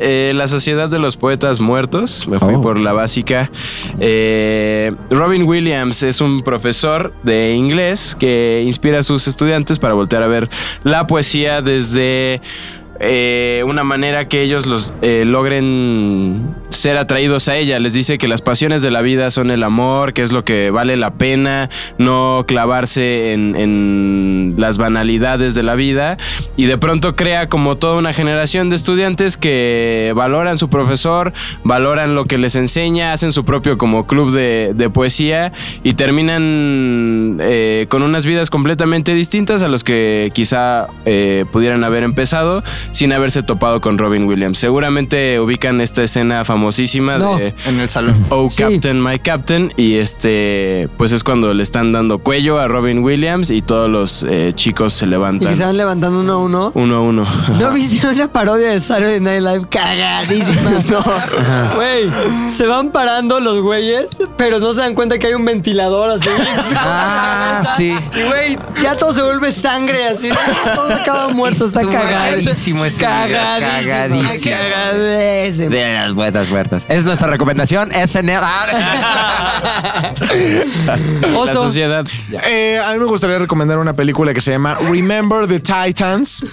eh, la Sociedad de los Poetas Muertos. Me fui Oh. por la básica. Eh, Robin Williams es un profesor de inglés que inspira a sus estudiantes para voltear a ver la poesía desde eh, una manera que ellos los logren ser atraídos a ella. Les dice que las pasiones de la vida son el amor, que es lo que vale la pena, no clavarse en, en las banalidades de la vida. Y de pronto crea como toda una generación de estudiantes que valoran su profesor, valoran lo que les enseña, hacen su propio como club de, de poesía y terminan eh, con unas vidas completamente distintas a los que quizá eh, pudieran haber empezado sin haberse topado con Robin Williams. Seguramente ubican esta escena famosísima No. de En el salón. Oh Sí. Captain, My Captain y este pues es cuando le están dando cuello a Robin Williams y todos los eh, chicos se Y levantan que se van levantando uno a uno. uno a uno. ¿No viste una parodia de Saturday Night Live cagadísima? [laughs] no. Güey, se van parando los güeyes, pero no se dan cuenta que hay un ventilador así. [laughs] Ah, [laughs] sí. Y güey, ya todo se vuelve sangre así. Todo acaba muerto, está cagadísimo. cagadísimo ese Cagadísimo. cagadísimo. Cagadísimo. De las poetas Es nuestra recomendación, SNL. [laughs] La sociedad. Eh, a mí me gustaría recomendar una película que se llama Remember the Titans.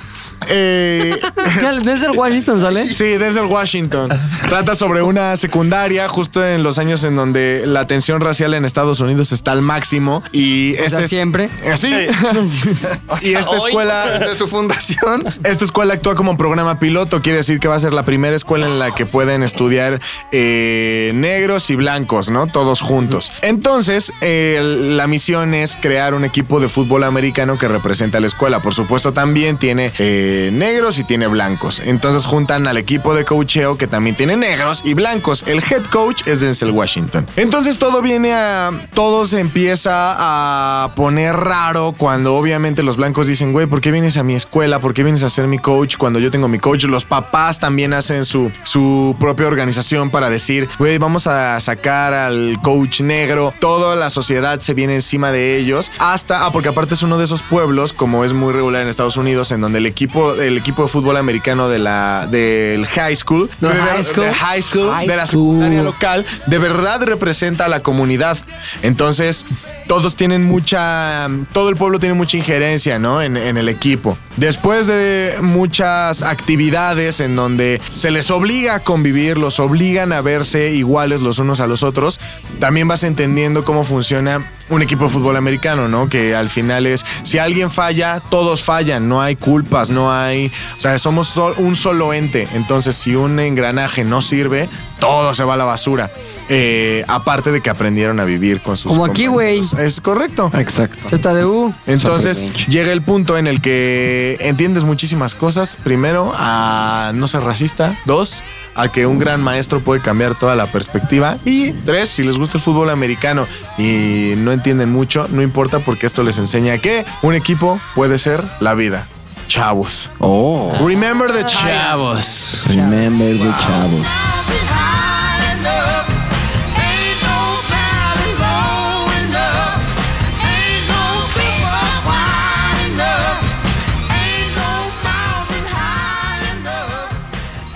Eh, [laughs] Denzel Washington sale. Sí, Denzel Washington. Trata sobre una secundaria justo en los años en donde la tensión racial en Estados Unidos está al máximo y O sea, este es- siempre. Eh, Sí. [laughs] y esta escuela De su fundación. esta escuela actúa como programa piloto, quiere decir que va a ser la primera escuela en la que pueden estudiar eh, negros y blancos, ¿no? Todos juntos. Entonces, eh, la misión es crear un equipo de fútbol americano que represente a la escuela. Por supuesto, también tiene eh, negros y tiene blancos. Entonces juntan al equipo de coacheo que también tiene negros y blancos. El head coach es Denzel Washington. Entonces todo viene a... Todo se empieza a poner raro cuando obviamente los blancos dicen, güey, ¿por qué vienes a mi escuela? ¿Por qué vienes a ser mi coach cuando yo tengo mi coach? Los papás también hacen su, su propia organización para decir, güey, vamos a sacar al coach negro. Toda la sociedad se viene encima de ellos. Hasta, ah, porque aparte es uno de esos pueblos, como es muy regular en Estados Unidos, en donde el equipo, el equipo de fútbol americano de la, del high school, No, de, high school. de high school, High de la school. secundaria local, de verdad representa a la comunidad. Entonces, todos tienen mucha, todo el pueblo tiene mucha injerencia, ¿no? En, en el equipo. Después de muchas actividades en donde se les obliga a convivir, los obligan a verse iguales los unos a los otros, también vas entendiendo cómo funciona un equipo de fútbol americano, ¿no? Que al final es, si alguien falla, todos fallan, no hay culpas, no hay, o sea, somos so- un solo ente, entonces si un engranaje no sirve, todo se va a la basura. Eh, aparte de que aprendieron a vivir con sus Como aquí, compañeros. Es correcto. Exacto. ZDU. Entonces llega el punto en el que entiendes muchísimas cosas. Primero, a no ser racista. Dos, a que un gran maestro puede cambiar toda la perspectiva. Y tres, si les gusta el fútbol americano y no entienden mucho, no importa porque esto les enseña que un equipo puede ser la vida. Chavos. Oh. Remember the chavos. Chavos. Remember the chavos.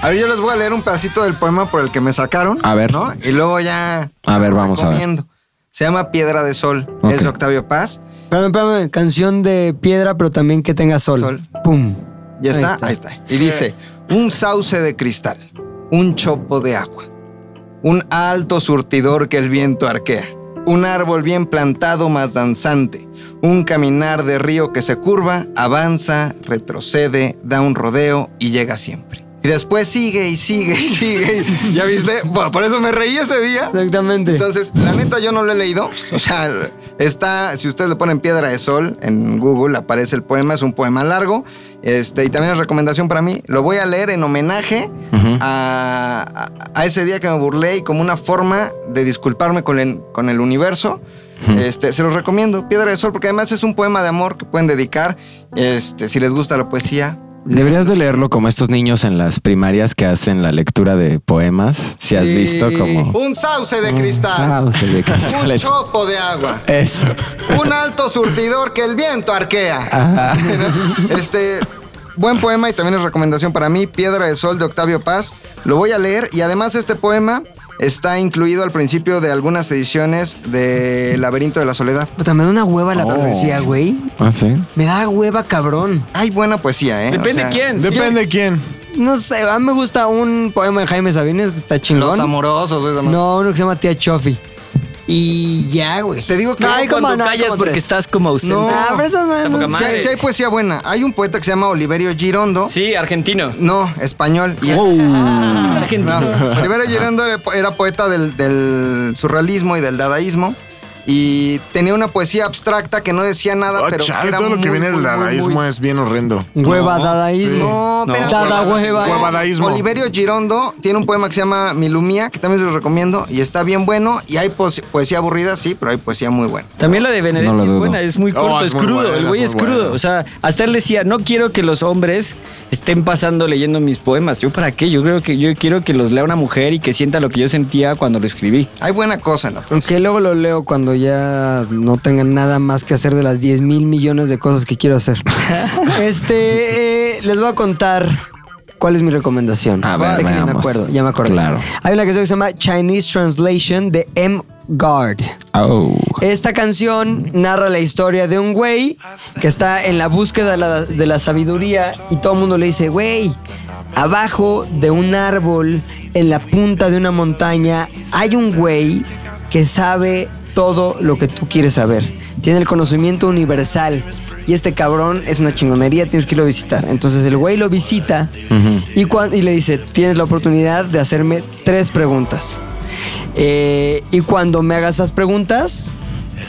A ver, yo les voy a leer un pedacito del poema por el que me sacaron. A ver. ¿no? Y luego ya. A ver, vamos a ver. recomiendo. Se llama Piedra de Sol. Es de Octavio Paz. Espérame, espérame. Canción de piedra, pero también que tenga sol. Sol. Pum. ¿Ya Ahí está? está. Ahí está. Y dice: Un sauce de cristal, un chopo de agua, un alto surtidor que el viento arquea, un árbol bien plantado más danzante, un caminar de río que se curva, avanza, retrocede, da un rodeo y llega siempre. Y después sigue y sigue y sigue. [laughs] ¿Ya viste? Bueno, por eso me reí ese día. Exactamente. Entonces, la neta yo no lo he leído. O sea, está, si ustedes le ponen Piedra de Sol en Google, aparece el poema, es un poema largo. Este, y también es recomendación para mí. Lo voy a leer en homenaje a- a ese día que me burlé y como una forma de disculparme con el, con el universo. Este, se los recomiendo, Piedra de Sol, porque además es un poema de amor que pueden dedicar. Este, si les gusta la poesía. Deberías de leerlo como estos niños en las primarias que hacen la lectura de poemas. Si has visto como... Un sauce de cristal. sauce de Un cristales. chopo de agua. Eso. Un alto surtidor que el viento arquea. [laughs] Ajá. [laughs] Este, buen poema y también es recomendación para mí, Piedra de Sol de Octavio Paz. Lo voy a leer y además este poema está incluido al principio de algunas ediciones de Laberinto de la Soledad. Puta, me da una hueva la Oh. travesía, güey. Ah, sí. Me da hueva, cabrón. Hay buena poesía, ¿eh? Depende O sea, quién. Depende de quién. No sé, a mí me gusta un poema de Jaime Sabines que está chingón. Los amorosos. amor- No, uno que se llama Tía Chofi. Y ya, güey. Te digo que No, hay como Cuando no, callas como porque tres. estás como ausente. No. Ah, pero esas Está poca Sí hay, madre. sí hay poesía buena. Hay un poeta que se llama Oliverio Girondo. Sí, argentino. No, español. Y- [laughs] Ah, argentino. No, Oliverio Girondo era, po- era poeta del, del surrealismo y del dadaísmo. Y tenía una poesía abstracta que no decía nada, Oh, pero chale, era todo lo que viene del muy, dadaísmo muy- es bien horrendo. Hueva, No, dadaísmo. No, No. espérate. Dada hueva. Huevadaísmo. Oliverio Girondo tiene un poema que se llama Milumía, que también se los recomiendo, y está bien bueno. Y hay poesía aburrida, sí, pero hay poesía muy buena. También la de Benedetti No es buena, es muy Oh, corto, es es, muy crudo. buena, el güey es crudo. buena. O sea, hasta él decía, no quiero que los hombres estén pasando leyendo mis poemas. ¿Yo para qué? Yo creo que yo quiero que los lea una mujer y que sienta lo que yo sentía cuando lo escribí. Hay buena cosa la Aunque luego lo leo cuando ya no tengan nada más que hacer de las 10 mil millones de cosas que quiero hacer. [laughs] este, eh, les voy a contar ¿Cuál es mi recomendación? A ver, Déjenme, me acuerdo, ya me acuerdo. Claro. Hay una canción que se llama Chinese Translation de M. Guard. Oh. Esta canción narra la historia de un güey que está en la búsqueda de la, de la sabiduría y todo el mundo le dice, güey, abajo de un árbol, en la punta de una montaña, hay un güey que sabe todo lo que tú quieres saber. Tiene el conocimiento universal. Y este cabrón es una chingonería, tienes que irlo a visitar. Entonces el güey lo visita y, le dice, tienes la oportunidad de hacerme tres preguntas. Eh, y cuando me hagas esas preguntas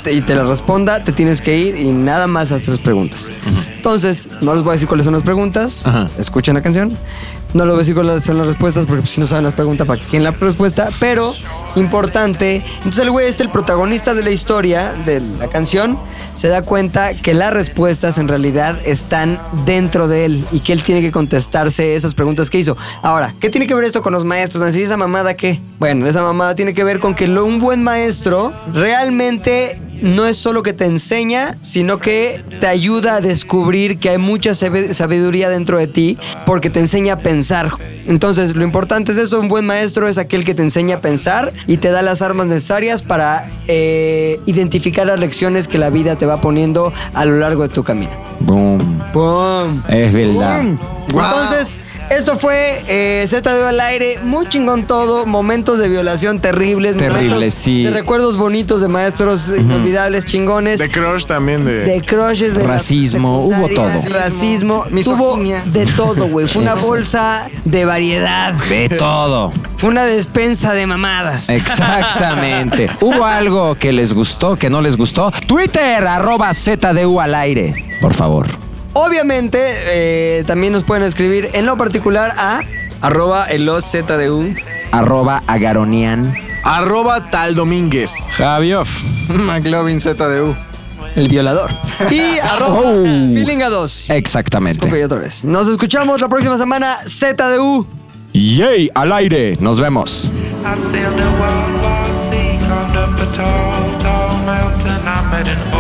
te- y te las responda, te tienes que ir y nada más esas tres preguntas. Entonces, no les voy a decir cuáles son las preguntas. Ajá. Escuchen la canción. No les voy a decir cuáles son las respuestas porque pues, si no saben las preguntas, para queden la respuesta. Pero, importante. Entonces, el güey este, el protagonista de la historia, de la canción, se da cuenta que las respuestas en realidad están dentro de él y que él tiene que contestarse esas preguntas que hizo. Ahora, ¿qué tiene que ver esto con los maestros? A decir, ¿esa mamada qué? Bueno, esa mamada tiene que ver con que lo- un buen maestro realmente no es solo que te enseña, sino que te ayuda a descubrir que hay mucha sabiduría dentro de ti porque te enseña a pensar. Entonces, lo importante es eso, un buen maestro es aquel que te enseña a pensar y te da las armas necesarias para eh, identificar las lecciones que la vida te va poniendo a lo largo de tu camino. Boom. ¡Pum! Es verdad. Entonces, esto fue eh, ZDU al aire, muy chingón todo, momentos de violación terribles, Terribles, momentos sí. de recuerdos bonitos de maestros inolvidables, chingones, De crush también de. de crushes, de la Racismo, hubo todo. Racismo, tuvo Misoginia. de todo, güey. Fue una bolsa de variedad, De todo. fue una despensa de mamadas. Exactamente. ¿Hubo algo que les gustó, que no les gustó? Twitter, arroba ZDU al aire. Por favor. Obviamente, eh, también nos pueden escribir en lo particular a Arroba elozdu. Arroba agaronian. Arroba tal Domínguez. Javioff. [laughs] McLovin ZDU. el violador y [laughs] arroba Oh. Pilinga 2. Exactamente. Ok, otra vez. Nos escuchamos la próxima semana. ZDU. Yay, al aire. Nos vemos. I sailed a wild, wild sea, climbed up a tall, tall mountain. I met an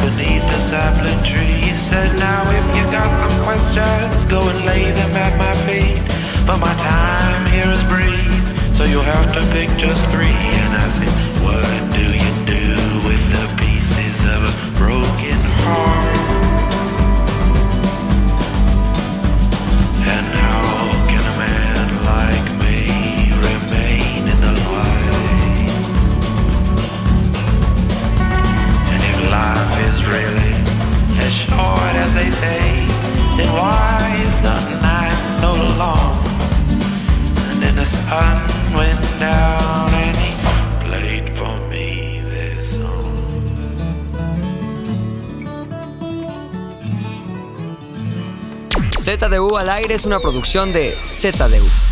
beneath a sapling tree. He said, Now, if you got some questions, go and lay them at my feet. But my time here is brief, so you'll have to pick just three. And I said, What do you do with the pieces of a broken heart? Say, then why is the night so long? And then the sun went down and he played for me this song. ZDU al aire es una producción de ZDU.